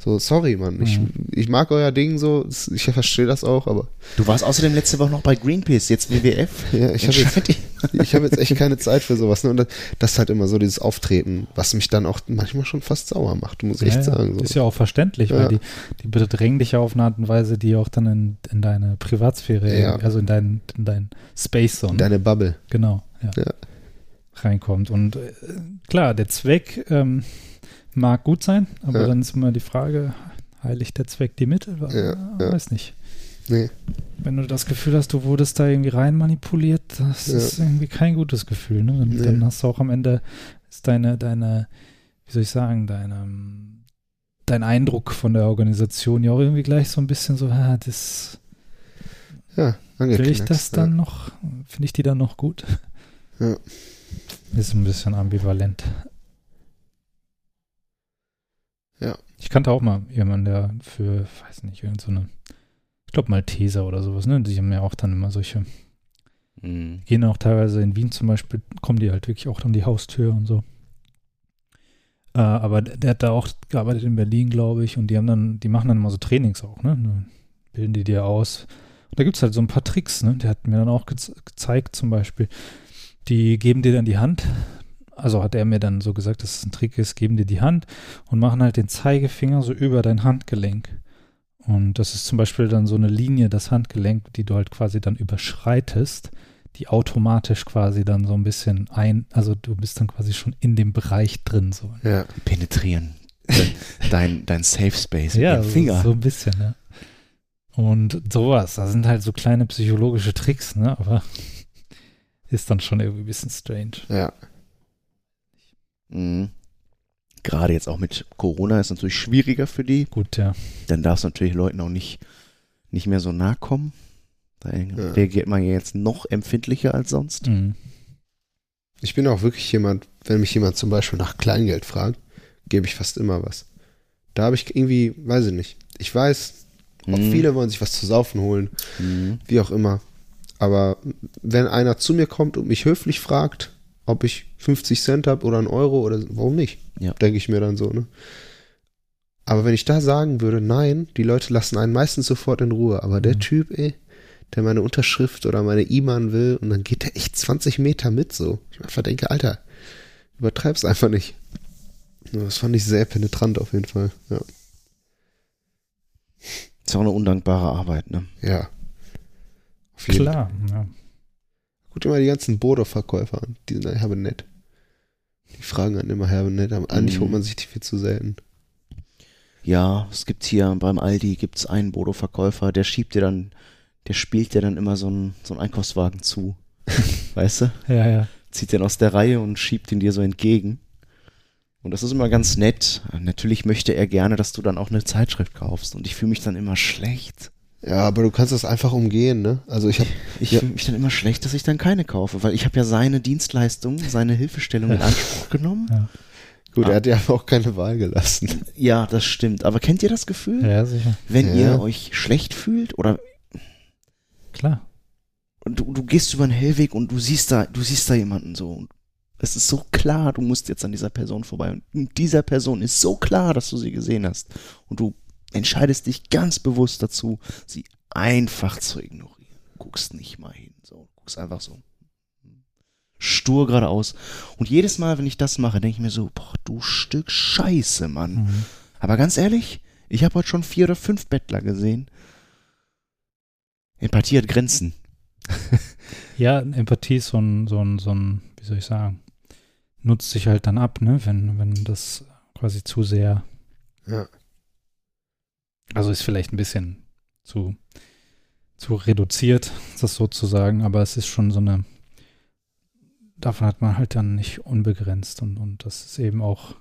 So, sorry, Mann. Ich, Mhm. ich mag euer Ding so, ich verstehe das auch, aber Du warst außerdem letzte Woche noch bei Greenpeace, jetzt WWF. ja, ich habe jetzt. Ich habe jetzt echt keine Zeit für sowas. Ne? Und das, das ist halt immer so dieses Auftreten, was mich dann auch manchmal schon fast sauer macht, muss ich echt Ja, ja. sagen. So. Ist ja auch verständlich, Ja. weil die, die bedrängen dich ja auf eine Art und Weise, die auch dann in, in deine Privatsphäre, Ja. also in deinen in dein Space Zone, Deine Bubble. genau, ja, reinkommt. Und äh, klar, der Zweck ähm, mag gut sein, aber dann ist immer die Frage, heiligt der Zweck die Mittel? Ja. Weiß nicht. Nee. Wenn du das Gefühl hast, du wurdest da irgendwie rein manipuliert, das Ja. ist irgendwie kein gutes Gefühl. Ne? Und Nee. dann hast du auch am Ende ist deine, deine, wie soll ich sagen, deine, dein Eindruck von der Organisation ja auch irgendwie gleich so ein bisschen so, ah, das Ja, will ich das dann noch, finde ich die dann noch gut? Ja. Ist ein bisschen ambivalent. Ja. Ich kannte auch mal jemanden, der für, weiß nicht, irgend so eine, ich glaube Malteser oder sowas, ne? Die haben ja auch dann immer solche Mhm. gehen auch teilweise in Wien zum Beispiel, kommen die halt wirklich auch an die Haustür und so. Äh, aber der, der hat da auch gearbeitet in Berlin, glaube ich, und die haben dann, die machen dann immer so Trainings auch, ne? Dann bilden die dir aus. Und da gibt es halt so ein paar Tricks, ne? Der hat mir dann auch gez gezeigt, zum Beispiel, die geben dir dann die Hand, also hat er mir dann so gesagt, dass es ein Trick ist, geben dir die Hand und machen halt den Zeigefinger so über dein Handgelenk. Und das ist zum Beispiel dann so eine Linie, das Handgelenk, die du halt quasi dann überschreitest, die automatisch quasi dann so ein bisschen ein, also du bist dann quasi schon in dem Bereich drin. So. Ja. Penetrieren. dein, dein Safe Space Ja, so, Finger. so ein bisschen, ja. Und sowas, da sind halt so kleine psychologische Tricks, ne? Aber ist dann schon irgendwie ein bisschen strange. Ja. Mhm. Gerade jetzt auch mit Corona ist natürlich schwieriger für die. Gut, ja. Dann darf es natürlich Leuten auch nicht, nicht mehr so nahe kommen. Da Ja. reagiert man ja jetzt noch empfindlicher als sonst. Mhm. Ich bin auch wirklich jemand, wenn mich jemand zum Beispiel nach Kleingeld fragt, gebe ich fast immer was. Da habe ich irgendwie, weiß ich nicht. Ich weiß, auch Mhm. viele wollen sich was zu saufen holen, Mhm. wie auch immer. Aber wenn einer zu mir kommt und mich höflich fragt, ob ich 50 Cent habe oder einen Euro oder warum nicht, Ja. denke ich mir dann so, ne? Aber wenn ich da sagen würde, nein, die Leute lassen einen meistens sofort in Ruhe. Aber der Mhm. Typ, ey, der meine Unterschrift oder meine IBAN will und dann geht der echt 20 Meter mit so. Ich einfach denke, Alter, übertreib's einfach nicht. Das fand ich sehr penetrant auf jeden Fall. Ja. Ist auch eine undankbare Arbeit, ne? ja. Auf jeden Klar, ja. Guck dir mal die ganzen Bodo-Verkäufer an. Die sind herbe nett. Die fragen dann immer herbe nett, aber eigentlich Mhm. holt man sich die viel zu selten. Ja, es gibt hier beim Aldi gibt's einen Bodo-Verkäufer, der schiebt dir dann, der spielt dir dann immer so einen, so einen Einkaufswagen zu. weißt du? Ja, ja. Zieht den aus der Reihe und schiebt ihn dir so entgegen. Und das ist immer ganz nett. Natürlich möchte er gerne, dass du dann auch eine Zeitschrift kaufst. Und ich fühle mich dann immer schlecht. Ja, aber du kannst das einfach umgehen, ne? Also ich habe Ich Ja. fühle mich dann immer schlecht, dass ich dann keine kaufe, weil ich habe ja seine Dienstleistung, seine Hilfestellung in Anspruch genommen. gut, Ah. er hat ja auch keine Wahl gelassen. Ja, das stimmt. Aber kennt ihr das Gefühl? Ja, sicher. Wenn Ja. ihr euch schlecht fühlt oder Klar. und du, du gehst über einen Hellweg und du siehst da, du siehst da jemanden so. Und es ist so klar, du musst jetzt an dieser Person vorbei. Und dieser Person ist so klar, dass du sie gesehen hast. Und du entscheidest dich ganz bewusst dazu, sie einfach zu ignorieren. Guckst nicht mal hin. So, guckst einfach so. Stur geradeaus. Und jedes Mal, wenn ich das mache, denke ich mir so, boah, du Stück Scheiße, Mann. Mhm. Aber ganz ehrlich, ich habe heute schon vier oder fünf Bettler gesehen. Empathie hat Grenzen. Ja, Empathie ist so ein, so ein, so ein, wie soll ich sagen, nutzt sich halt dann ab, ne, wenn, wenn das quasi zu sehr, Ja. Also ist vielleicht ein bisschen zu, zu reduziert, das sozusagen, aber es ist schon so eine, davon hat man halt dann nicht unbegrenzt und, und das ist eben auch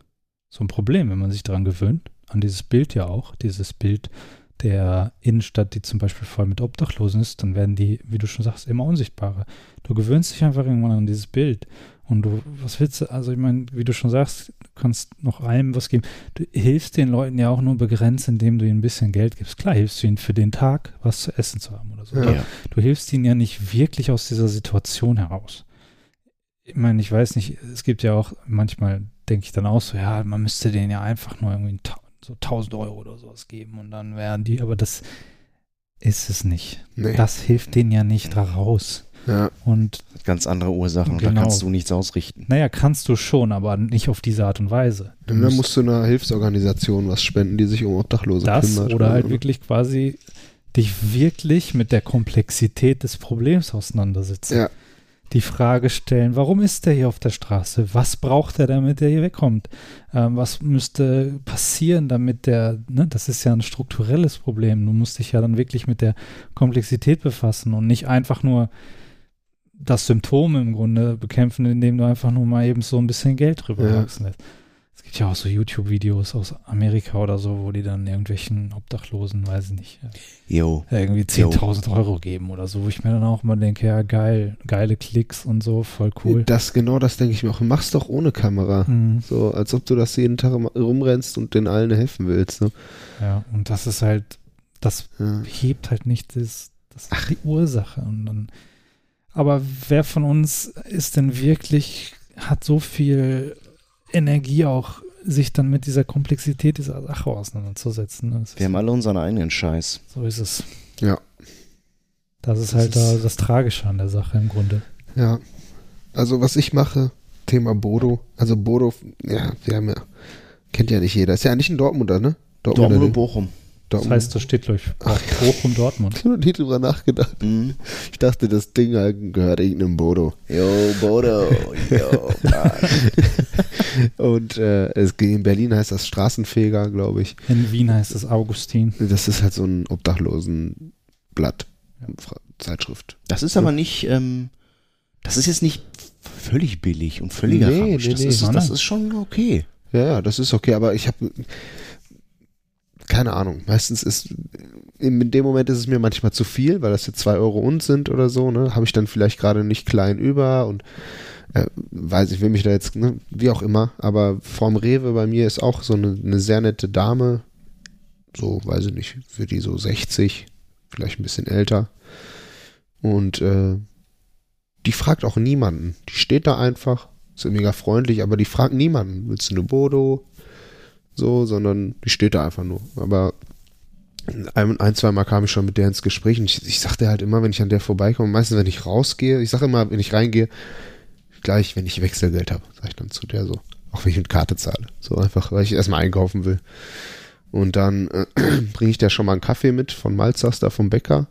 so ein Problem, wenn man sich daran gewöhnt, an dieses Bild ja auch, dieses Bild der Innenstadt, die zum Beispiel voll mit Obdachlosen ist, dann werden die, wie du schon sagst, immer unsichtbarer. Du gewöhnst dich einfach irgendwann an dieses Bild. Und du, was willst du, also ich meine, wie du schon sagst, du kannst noch allem was geben. Du hilfst den Leuten ja auch nur begrenzt, indem du ihnen ein bisschen Geld gibst. Klar, hilfst du ihnen für den Tag, was zu essen zu haben oder so. Ja. Du hilfst ihnen ja nicht wirklich aus dieser Situation heraus. Ich meine, ich weiß nicht, es gibt ja auch, manchmal denke ich dann auch so, ja, man müsste denen ja einfach nur irgendwie so 1000 Euro oder sowas geben und dann wären die, aber das ist es nicht. Nee. Das hilft denen ja nicht raus. Ja. Und ganz andere Ursachen und da Genau. kannst du nichts ausrichten. naja, kannst du schon, aber nicht auf diese Art und Weise. Du Dann musst musst du einer Hilfsorganisation was spenden, die sich um Obdachlose das kümmert. oder halt wirklich quasi dich wirklich mit der Komplexität des Problems auseinandersetzen. Ja. Die Frage stellen, warum ist der hier auf der Straße? Was braucht er, damit er hier wegkommt? Ähm, was müsste passieren, damit der, ne, das ist ja ein strukturelles Problem. Du musst dich ja dann wirklich mit der Komplexität befassen und nicht einfach nur das Symptom im Grunde bekämpfen, indem du einfach nur mal eben so ein bisschen Geld drüber Ja. wachsen lässt. Es gibt ja auch so YouTube-Videos aus Amerika oder so, wo die dann irgendwelchen Obdachlosen, weiß ich nicht, Jo. irgendwie 10.000 Euro geben oder so, wo ich mir dann auch mal denke, ja geil, geile Klicks und so, voll cool. Das, genau das denke ich mir auch. Mach's doch ohne Kamera. Mhm. So, als ob du das jeden Tag rumrennst und den allen helfen willst. Ne? Ja, und das ist halt, das Ja. hebt halt nicht das, das ist die Ursache. Und dann, aber wer von uns ist denn wirklich, hat so viel Energie auch, sich dann mit dieser Komplexität dieser Sache auseinanderzusetzen. ne? Das ist, Wir haben alle unseren eigenen Scheiß. so ist es. Ja. Das ist Das halt ist- da das Tragische an der Sache im Grunde. Ja. Also was ich mache, Thema Bodo. Also Bodo, ja, wir haben ja, kennt ja nicht jeder. Ist ja eigentlich ein Dortmunder, ne? Dortmund und. Bochum. Da Das heißt, das steht, glaube ich, Bochum Dortmund. ich habe noch nie drüber nachgedacht. Mhm. Ich dachte, das Ding halt gehört irgendeinem Bodo. Yo, Bodo, yo. Und äh, es, in Berlin heißt das Straßenfeger, glaube ich. In Wien heißt es Augustin. Das ist halt so ein Obdachlosenblatt, Zeitschrift. Das ist aber nicht, ähm, das ist jetzt nicht völlig billig und völliger Nee, Ramsch. nee, das, nee. ist, Nein, das ist schon okay. Ja, ja, das ist okay, aber ich habe keine Ahnung. Meistens ist in dem Moment ist es mir manchmal zu viel, weil das jetzt zwei Euro und sind oder so. Ne, habe ich dann vielleicht gerade nicht klein über und äh, weiß ich will mich da jetzt ne, wie auch immer. Aber vorm Rewe bei mir ist auch so eine, eine sehr nette Dame, so weiß ich nicht, für die so 60, vielleicht ein bisschen älter und äh, die fragt auch niemanden. Die steht da einfach, ist mega freundlich, aber die fragt niemanden. Willst du eine Bodo? So, sondern die steht da einfach nur. Aber ein, ein zwei Mal kam ich schon mit der ins Gespräch und ich, ich sagte halt immer, wenn ich an der vorbeikomme, meistens wenn ich rausgehe, ich sage immer, wenn ich reingehe, gleich, wenn ich Wechselgeld habe, sage ich dann zu der so. Auch wenn ich mit Karte zahle. So einfach, weil ich erstmal einkaufen will. Und dann äh, bringe ich der schon mal einen Kaffee mit von Malzers da vom Bäcker.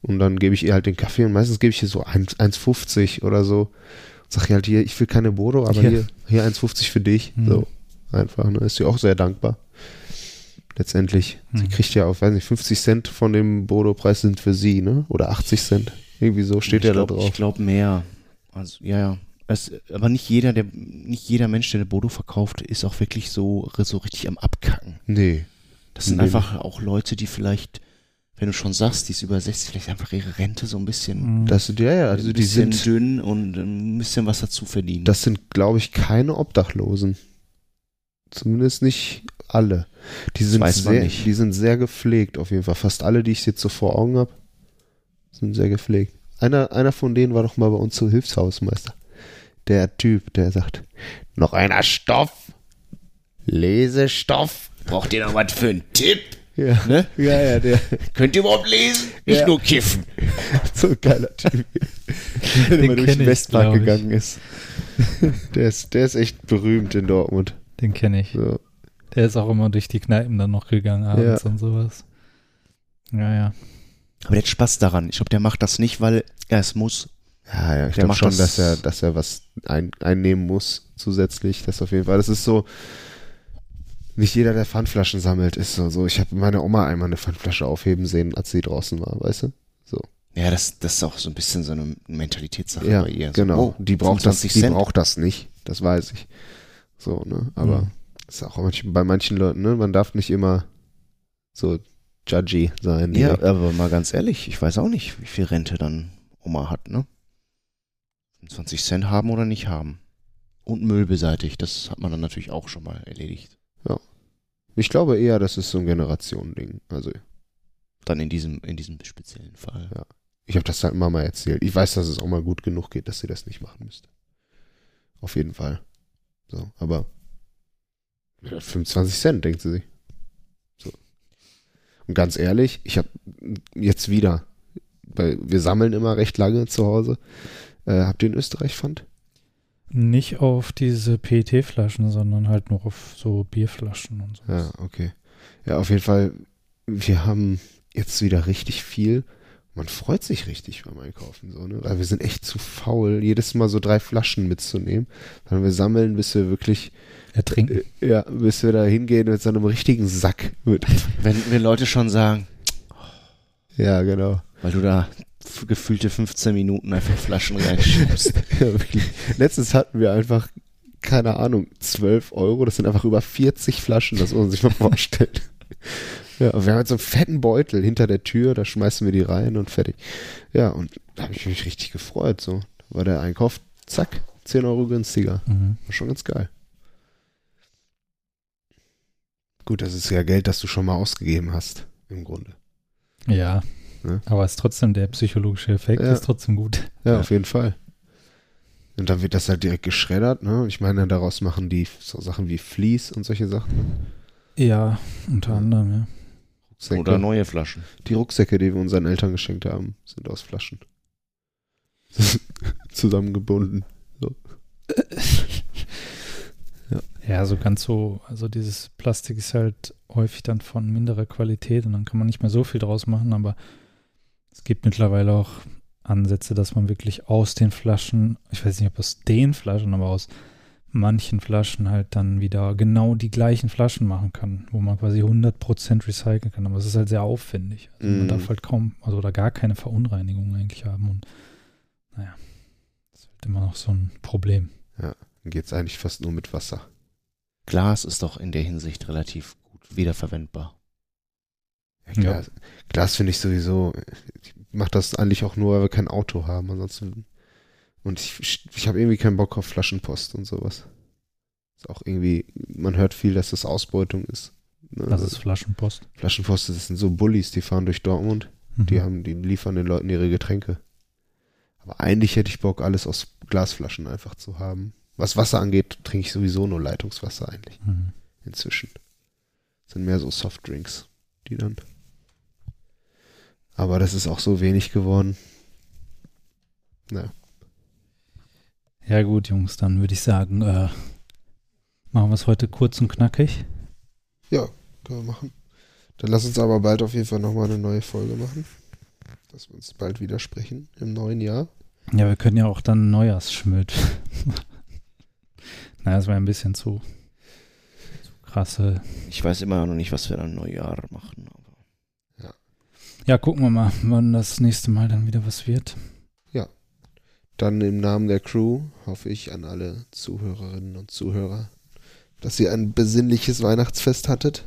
Und dann gebe ich ihr halt den Kaffee und meistens gebe ich ihr so 1 1,50 oder so. Sag ihr halt hier, ich will keine Bodo, aber Ja. hier, hier 1,50 für dich. Mhm. So, einfach, ne? Ist sie auch sehr dankbar. Letztendlich. Sie Mhm. kriegt ja auch, weiß nicht, 50 Cent von dem Bodo-Preis sind für sie, ne? Oder 80 Cent. Irgendwie so steht ich ja da glaub, drauf. Ich glaube mehr. Also, ja, ja. Es, aber nicht jeder, der, nicht jeder Mensch, der eine Bodo verkauft, ist auch wirklich so, so richtig am Abkacken. Nee. Das sind Nee. einfach auch Leute, die vielleicht, wenn du schon sagst, die ist über 60, vielleicht einfach ihre Rente so ein bisschen, Mhm. Das sind, ja, ja, also die sind, dünn und ein bisschen was dazu verdienen. das sind, glaube ich, keine Obdachlosen. Zumindest nicht alle. Die sind, sehr, nicht. die sind sehr gepflegt, auf jeden Fall. Fast alle, die ich jetzt so vor Augen habe, sind sehr gepflegt. Einer, einer von denen war doch mal bei uns so Hilfshausmeister. Der Typ, der sagt, noch einer Stoff, Lesestoff. Braucht ihr noch was für einen Tipp? Ja, Ne? ja, ja, der, Könnt ihr überhaupt lesen? Nicht Ja. nur kiffen. so ein geiler Typ. Der immer durch den Westpark gegangen ist. Der ist, der ist echt berühmt in Dortmund. Den kenne ich. So. Der ist auch immer durch die Kneipen dann noch gegangen abends und sowas. Ja, ja. Aber der hat Spaß daran. Ich glaube, der macht das nicht, weil er es muss. Ja, ja, ich glaube schon, das- dass er, dass er was ein, einnehmen muss zusätzlich. Das auf jeden Fall. Das ist so. Nicht jeder, der Pfandflaschen sammelt, ist so. so. Ich habe meine Oma einmal eine Pfandflasche aufheben sehen, als sie draußen war, weißt du? Ja, das, das ist auch so ein bisschen so eine Mentalitätssache Ja, bei ihr. So, genau. oh, die braucht das, 25 die braucht das nicht. Das weiß ich. So, ne? Aber Mhm. ist auch bei manchen Leuten, ne? Man darf nicht immer so judgy sein. Ja, direkt. aber mal ganz ehrlich, ich weiß auch nicht, wie viel Rente dann Oma hat, ne? 20 Cent haben oder nicht haben. Und Müll beseitigt, das hat man dann natürlich auch schon mal erledigt. Ich glaube eher, das ist so ein Generationending. Also Dann in diesem, in diesem speziellen Fall. Ja. Ich habe das halt Mama erzählt. Ich weiß, dass es auch mal gut genug geht, dass sie das nicht machen müsste. Auf jeden Fall. So, aber ja, 25 Cent, denkt sie sich. So. Und ganz ehrlich, ich habe jetzt wieder, weil wir sammeln immer recht lange zu Hause. Äh, habt ihr in Österreich Pfand? Nicht auf diese PET-Flaschen, sondern halt nur auf so Bierflaschen und so. Ja, okay. Ja, auf jeden Fall, wir haben jetzt wieder richtig viel. Man freut sich richtig beim Einkaufen, so, ne? Weil wir sind echt zu faul, jedes Mal so drei Flaschen mitzunehmen. Sondern wir sammeln, bis wir wirklich, Ertrinken. äh, ja, bis wir da hingehen mit so einem richtigen Sack mit. Wenn, wenn Leute schon sagen, Ja, genau. weil du da gefühlte 15 Minuten einfach Flaschen reinschiebst. Ja, wirklich. Letztens hatten wir einfach, keine Ahnung, 12 Euro. Das sind einfach über 40 Flaschen, das muss man sich mal vorstellen. Ja, wir haben jetzt so einen fetten Beutel hinter der Tür, da schmeißen wir die rein und fertig. Ja, und da habe ich mich richtig gefreut. So Da war der Einkauf, zack, 10 Euro günstiger. Mhm. War schon ganz geil. Gut, das ist ja Geld, das du schon mal ausgegeben hast, im Grunde. Ja. Ne? Aber ist trotzdem der psychologische Effekt, Ja. ist trotzdem gut. Ja, Ja. auf jeden Fall. Und dann wird das halt direkt geschreddert, ne? Ich meine, daraus machen die so Sachen wie Vlies und solche Sachen. Ja, unter anderem, ja. Rucksäcke. Oder neue Flaschen. Die Rucksäcke, die wir unseren Eltern geschenkt haben, sind aus Flaschen. Zusammengebunden. Ja, so ganz so, also dieses Plastik ist halt häufig dann von minderer Qualität und dann kann man nicht mehr so viel draus machen, aber es gibt mittlerweile auch Ansätze, dass man wirklich aus den Flaschen, ich weiß nicht, ob aus den Flaschen, aber aus manchen Flaschen halt dann wieder genau die gleichen Flaschen machen kann, wo man quasi 100% recyceln kann. Aber es ist halt sehr aufwendig. Also Man Mhm. darf halt kaum, also oder gar keine Verunreinigung eigentlich haben. Und naja, das ist halt immer noch so ein Problem. Dann geht's eigentlich fast nur mit Wasser. Glas ist doch in der Hinsicht relativ gut wiederverwendbar. Ja, Glas, Glas finde ich sowieso, mache das eigentlich auch nur, weil wir kein Auto haben. Ansonsten. Und ich, ich habe irgendwie keinen Bock auf Flaschenpost und sowas. Ist auch irgendwie, man hört viel, dass das Ausbeutung ist. Ne? Das ist Flaschenpost. Flaschenpost, das sind so Bullies, die fahren durch Dortmund, die Mhm. haben, die liefern den Leuten ihre Getränke. Aber eigentlich hätte ich Bock, alles aus Glasflaschen einfach zu haben. Was Wasser angeht, trinke ich sowieso nur Leitungswasser eigentlich Mhm. inzwischen. Sind mehr so Softdrinks, die dann. Aber das ist auch so wenig geworden. Naja. Ja gut, Jungs, dann würde ich sagen, äh, machen wir es heute kurz und knackig. Ja, können wir machen. Dann lass uns aber bald auf jeden Fall nochmal eine neue Folge machen. Dass wir uns bald wieder sprechen im neuen Jahr. Ja, wir können ja auch dann Neujahrsschmidt. naja, das war ein bisschen zu, zu krasse. Ich weiß immer noch nicht, was wir dann Neujahr machen. Ja, gucken wir mal, wann das nächste Mal dann wieder was wird. Dann im Namen der Crew hoffe ich an alle Zuhörerinnen und Zuhörer, dass ihr ein besinnliches Weihnachtsfest hattet.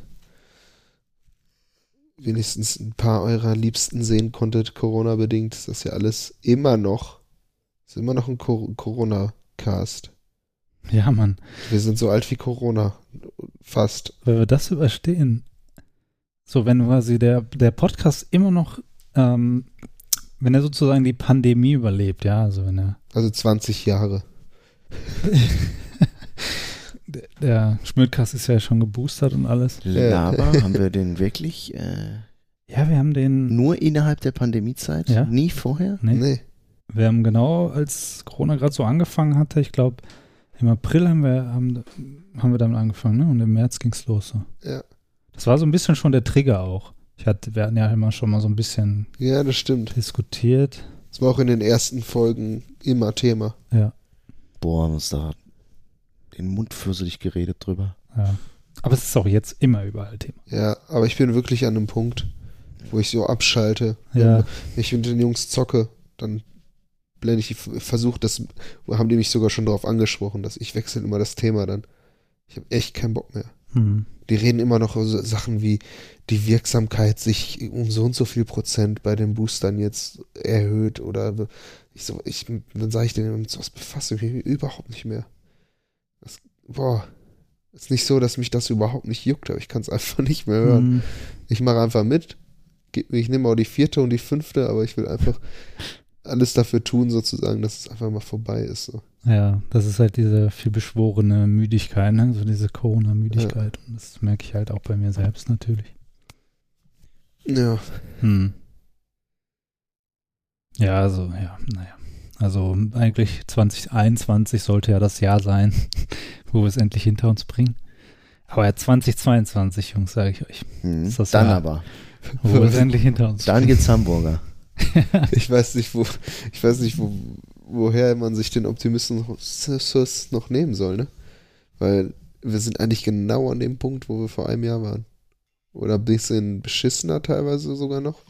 Wenigstens ein paar eurer Liebsten sehen konntet, Corona-bedingt. Ist das ja alles immer noch, ist immer noch ein Cor Corona-Cast. Ja, Mann, Wir sind so alt wie Corona. Fast. wenn wir das überstehen. So, wenn quasi der, der Podcast immer noch, ähm, wenn er sozusagen die Pandemie überlebt, ja, also wenn er Also 20 Jahre. der, der Schmidtcast ist ja schon geboostert und alles. Ja. aber haben wir den wirklich äh, Ja, wir haben den, nur innerhalb der Pandemiezeit? Ja. Nie vorher? nee, Nee. wir haben genau, als Corona gerade so angefangen hatte, ich glaube, im April haben wir, haben, haben wir damit angefangen, ne? Und im März ging's los. So. Ja. Das war so ein bisschen schon der Trigger auch. Ich hatte, wir hatten ja immer schon mal so ein bisschen Ja, das stimmt. diskutiert. Das war auch in den ersten Folgen immer Thema. Ja, Boah, haben uns da den Mund fürsorlich geredet drüber. ja. Aber es ist auch jetzt immer überall Thema. Ja, aber ich bin wirklich an einem Punkt, wo ich so abschalte. Ja. Wenn ich mit den Jungs zocke, dann blende ich, versuche das, haben die mich sogar schon darauf angesprochen, dass ich wechsle immer das Thema dann. Ich habe echt keinen Bock mehr. Hm. Die reden immer noch so Sachen wie die Wirksamkeit sich um so und so viel Prozent bei den Boostern jetzt erhöht oder ich so, ich, dann sage ich denen, mit sowas befasse ich mich überhaupt nicht mehr. Das, boah, ist nicht so, dass mich das überhaupt nicht juckt, aber ich kann es einfach nicht mehr hören. Hm. Ich mache einfach mit. Ich nehme auch die vierte und die fünfte, aber ich will einfach alles dafür tun, sozusagen, dass es einfach mal vorbei ist. So. Ja, das ist halt diese viel beschworene Müdigkeit, ne? so diese Corona-Müdigkeit. Und das merke ich halt auch bei mir selbst natürlich. Ja, Hm. Ja, also, ja, naja. Also eigentlich 2021 sollte ja das Jahr sein, wo wir es endlich hinter uns bringen. Aber ja, 2022, Jungs, sage ich euch, Hm. Ist das Dann ja- aber. wo wir es endlich hinter uns Dann geht's Hamburger. ich weiß nicht, wo, ich weiß nicht, wo, woher man sich den Optimismus noch nehmen soll, ne? Weil wir sind eigentlich genau an dem Punkt, wo wir vor einem Jahr waren. Oder ein bisschen beschissener teilweise sogar noch.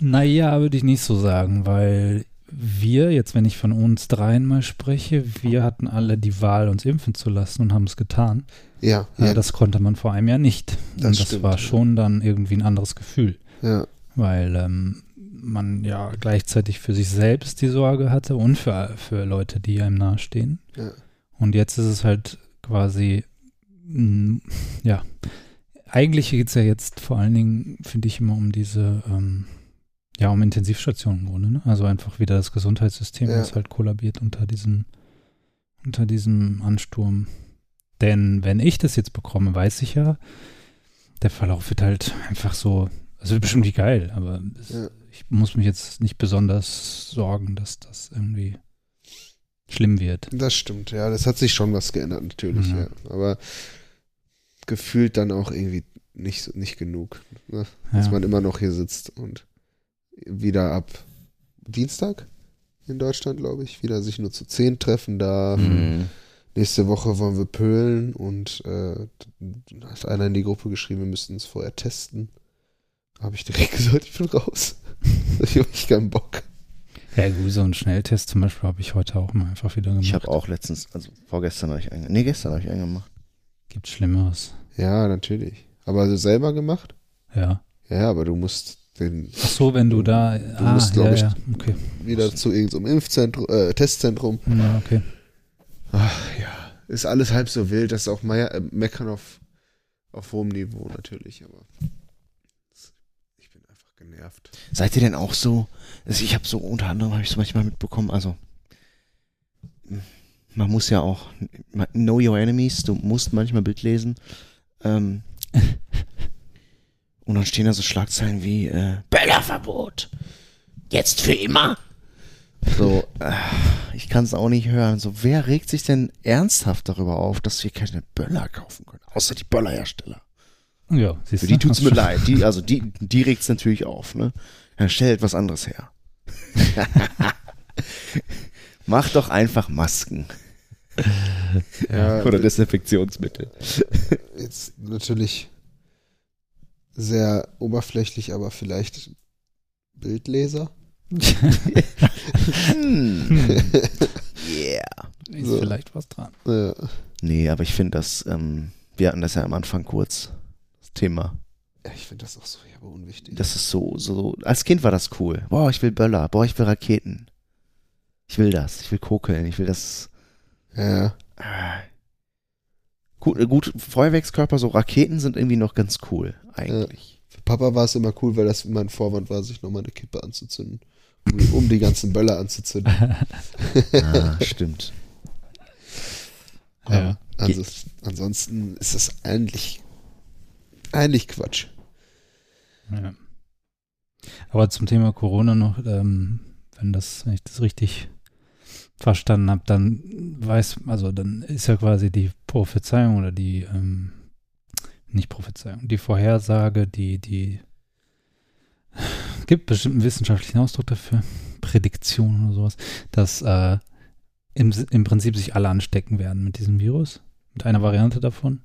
Naja, würde ich nicht so sagen, weil wir, jetzt wenn ich von uns dreien mal spreche, wir hatten alle die Wahl, uns impfen zu lassen und haben es getan. Ja, Ja, ja, das konnte man vor einem Jahr nicht. Das und das stimmt, war ja. schon dann irgendwie ein anderes Gefühl, ja, weil ähm, man ja gleichzeitig für sich selbst die Sorge hatte und für, für Leute, die einem nahestehen. ja. Und jetzt ist es halt quasi, mh, ja, eigentlich geht es ja jetzt vor allen Dingen, finde ich, immer um diese, ähm, ja, um Intensivstationen im Grunde, ne? Also einfach wieder das Gesundheitssystem, Ja. das halt kollabiert unter diesem, unter diesem Ansturm. Denn wenn ich das jetzt bekomme, weiß ich ja, der Verlauf wird halt einfach so, also wird bestimmt nicht geil, aber es, Ja. Ich muss mich jetzt nicht besonders sorgen, dass das irgendwie schlimm wird. Das stimmt, ja. Das hat sich schon was geändert, natürlich, Mhm. ja. Aber gefühlt dann auch irgendwie nicht, so- nicht genug. Ne? Dass Ja. man immer noch hier sitzt und wieder ab Dienstag in Deutschland, glaube ich, wieder sich nur zu zehn treffen darf. Mhm. Nächste Woche wollen wir pölen und äh, da hat einer in die Gruppe geschrieben, wir müssten es vorher testen. Habe ich direkt gesagt, ich bin raus. ich habe echt keinen Bock. Ja, gut, so einen Schnelltest zum Beispiel habe ich heute auch mal einfach wieder gemacht. Ich habe auch letztens, also vorgestern habe ich einen, nee, gestern habe ich einen gemacht. Gibt Schlimmeres. Ja, natürlich. Aber also selber gemacht? Ja. Ja, aber du musst den Ach so, wenn du da. ah, musst, glaub ja, ich, ja, okay. wieder zu irgendeinem Impfzentrum, äh, Testzentrum. Ja, okay. Ach ja, ist alles halb so wild. Das ist auch Meier, äh, Meckern auf, auf hohem Niveau natürlich, aber ich genervt. Seid ihr denn auch so? Also ich habe so unter anderem habe ich so manchmal mitbekommen, also man muss ja auch know your enemies, du musst manchmal Bild lesen. Ähm, und dann stehen da so Schlagzeilen wie äh, Böllerverbot. Jetzt für immer. So, äh, ich kann es auch nicht hören. So, wer regt sich denn ernsthaft darüber auf, dass wir keine Böller kaufen können? Außer die Böllerhersteller. Ja, siehst Für die tut's hast mir leid. Die, also die, die regt's natürlich auf, ne? Dann stell etwas anderes her. Mach doch einfach Masken. Ja, Oder Desinfektionsmittel. jetzt natürlich sehr oberflächlich, aber vielleicht Bildleser. Hm. yeah. Ist So. vielleicht was dran. Ja. Nee, aber ich finde das, ähm, wir hatten das ja am Anfang kurz, Thema. Ja, ich finde das auch so aber unwichtig. Das ist so, so, als Kind war das cool. Boah, ich will Böller, boah, ich will Raketen. Ich will das, ich will kokeln, ich will das. ja, Ah. Gut, äh, gut, Feuerwerkskörper, so Raketen sind irgendwie noch ganz cool, eigentlich. für Papa war es immer cool, weil das immer ein Vorwand war, sich nochmal eine Kippe anzuzünden. Um, um die ganzen Böller anzuzünden. Ah, stimmt. Ja. Ansonsten ist das eigentlich, eigentlich Quatsch. Ja. Aber zum Thema Corona noch, ähm, wenn das, wenn ich das richtig verstanden habe, dann weiß, also dann ist ja quasi die Prophezeiung oder die, ähm, nicht Prophezeiung, die Vorhersage, die, die gibt bestimmt einen wissenschaftlichen Ausdruck dafür, Prädiktion oder sowas, dass äh, im, im Prinzip sich alle anstecken werden mit diesem Virus, mit einer Variante davon.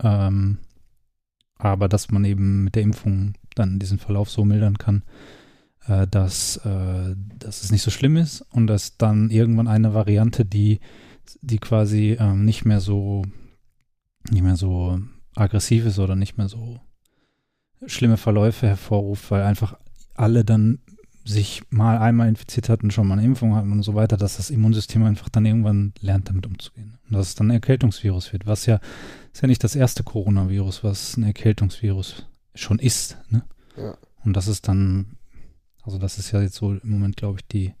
Ähm, aber dass man eben mit der Impfung dann diesen Verlauf so mildern kann, äh, dass, äh, dass es nicht so schlimm ist und dass dann irgendwann eine Variante, die, die quasi ähm, nicht mehr so nicht mehr so aggressiv ist oder nicht mehr so schlimme Verläufe hervorruft, weil einfach alle dann sich mal einmal infiziert hatten, schon mal eine Impfung hatten und so weiter, dass das Immunsystem einfach dann irgendwann lernt, damit umzugehen. Und dass es dann ein Erkältungsvirus wird, was ja ist ja nicht das erste Coronavirus, was ein Erkältungsvirus schon ist. Ne? Ja. Und das ist dann, also das ist ja jetzt so im Moment, glaube ich, die,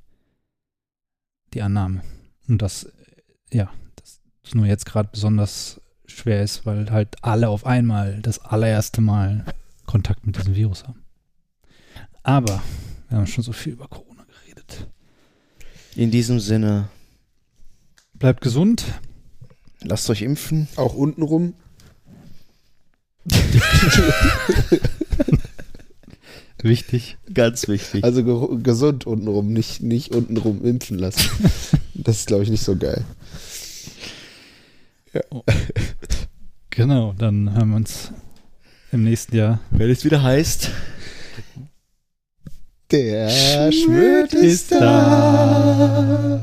die Annahme. Und das, ja, das ist nur jetzt gerade besonders schwer ist, weil halt alle auf einmal das allererste Mal Kontakt mit diesem Virus haben. Aber wir haben schon so viel über Corona geredet. In diesem Sinne, Bleibt gesund. lasst euch impfen. Auch untenrum. Wichtig. Ganz wichtig. Also ge gesund untenrum, nicht, nicht untenrum impfen lassen. Das ist, glaube ich, nicht so geil. Genau, dann hören wir uns im nächsten Jahr. Wenn es wieder heißt, Der Schmidt ist da.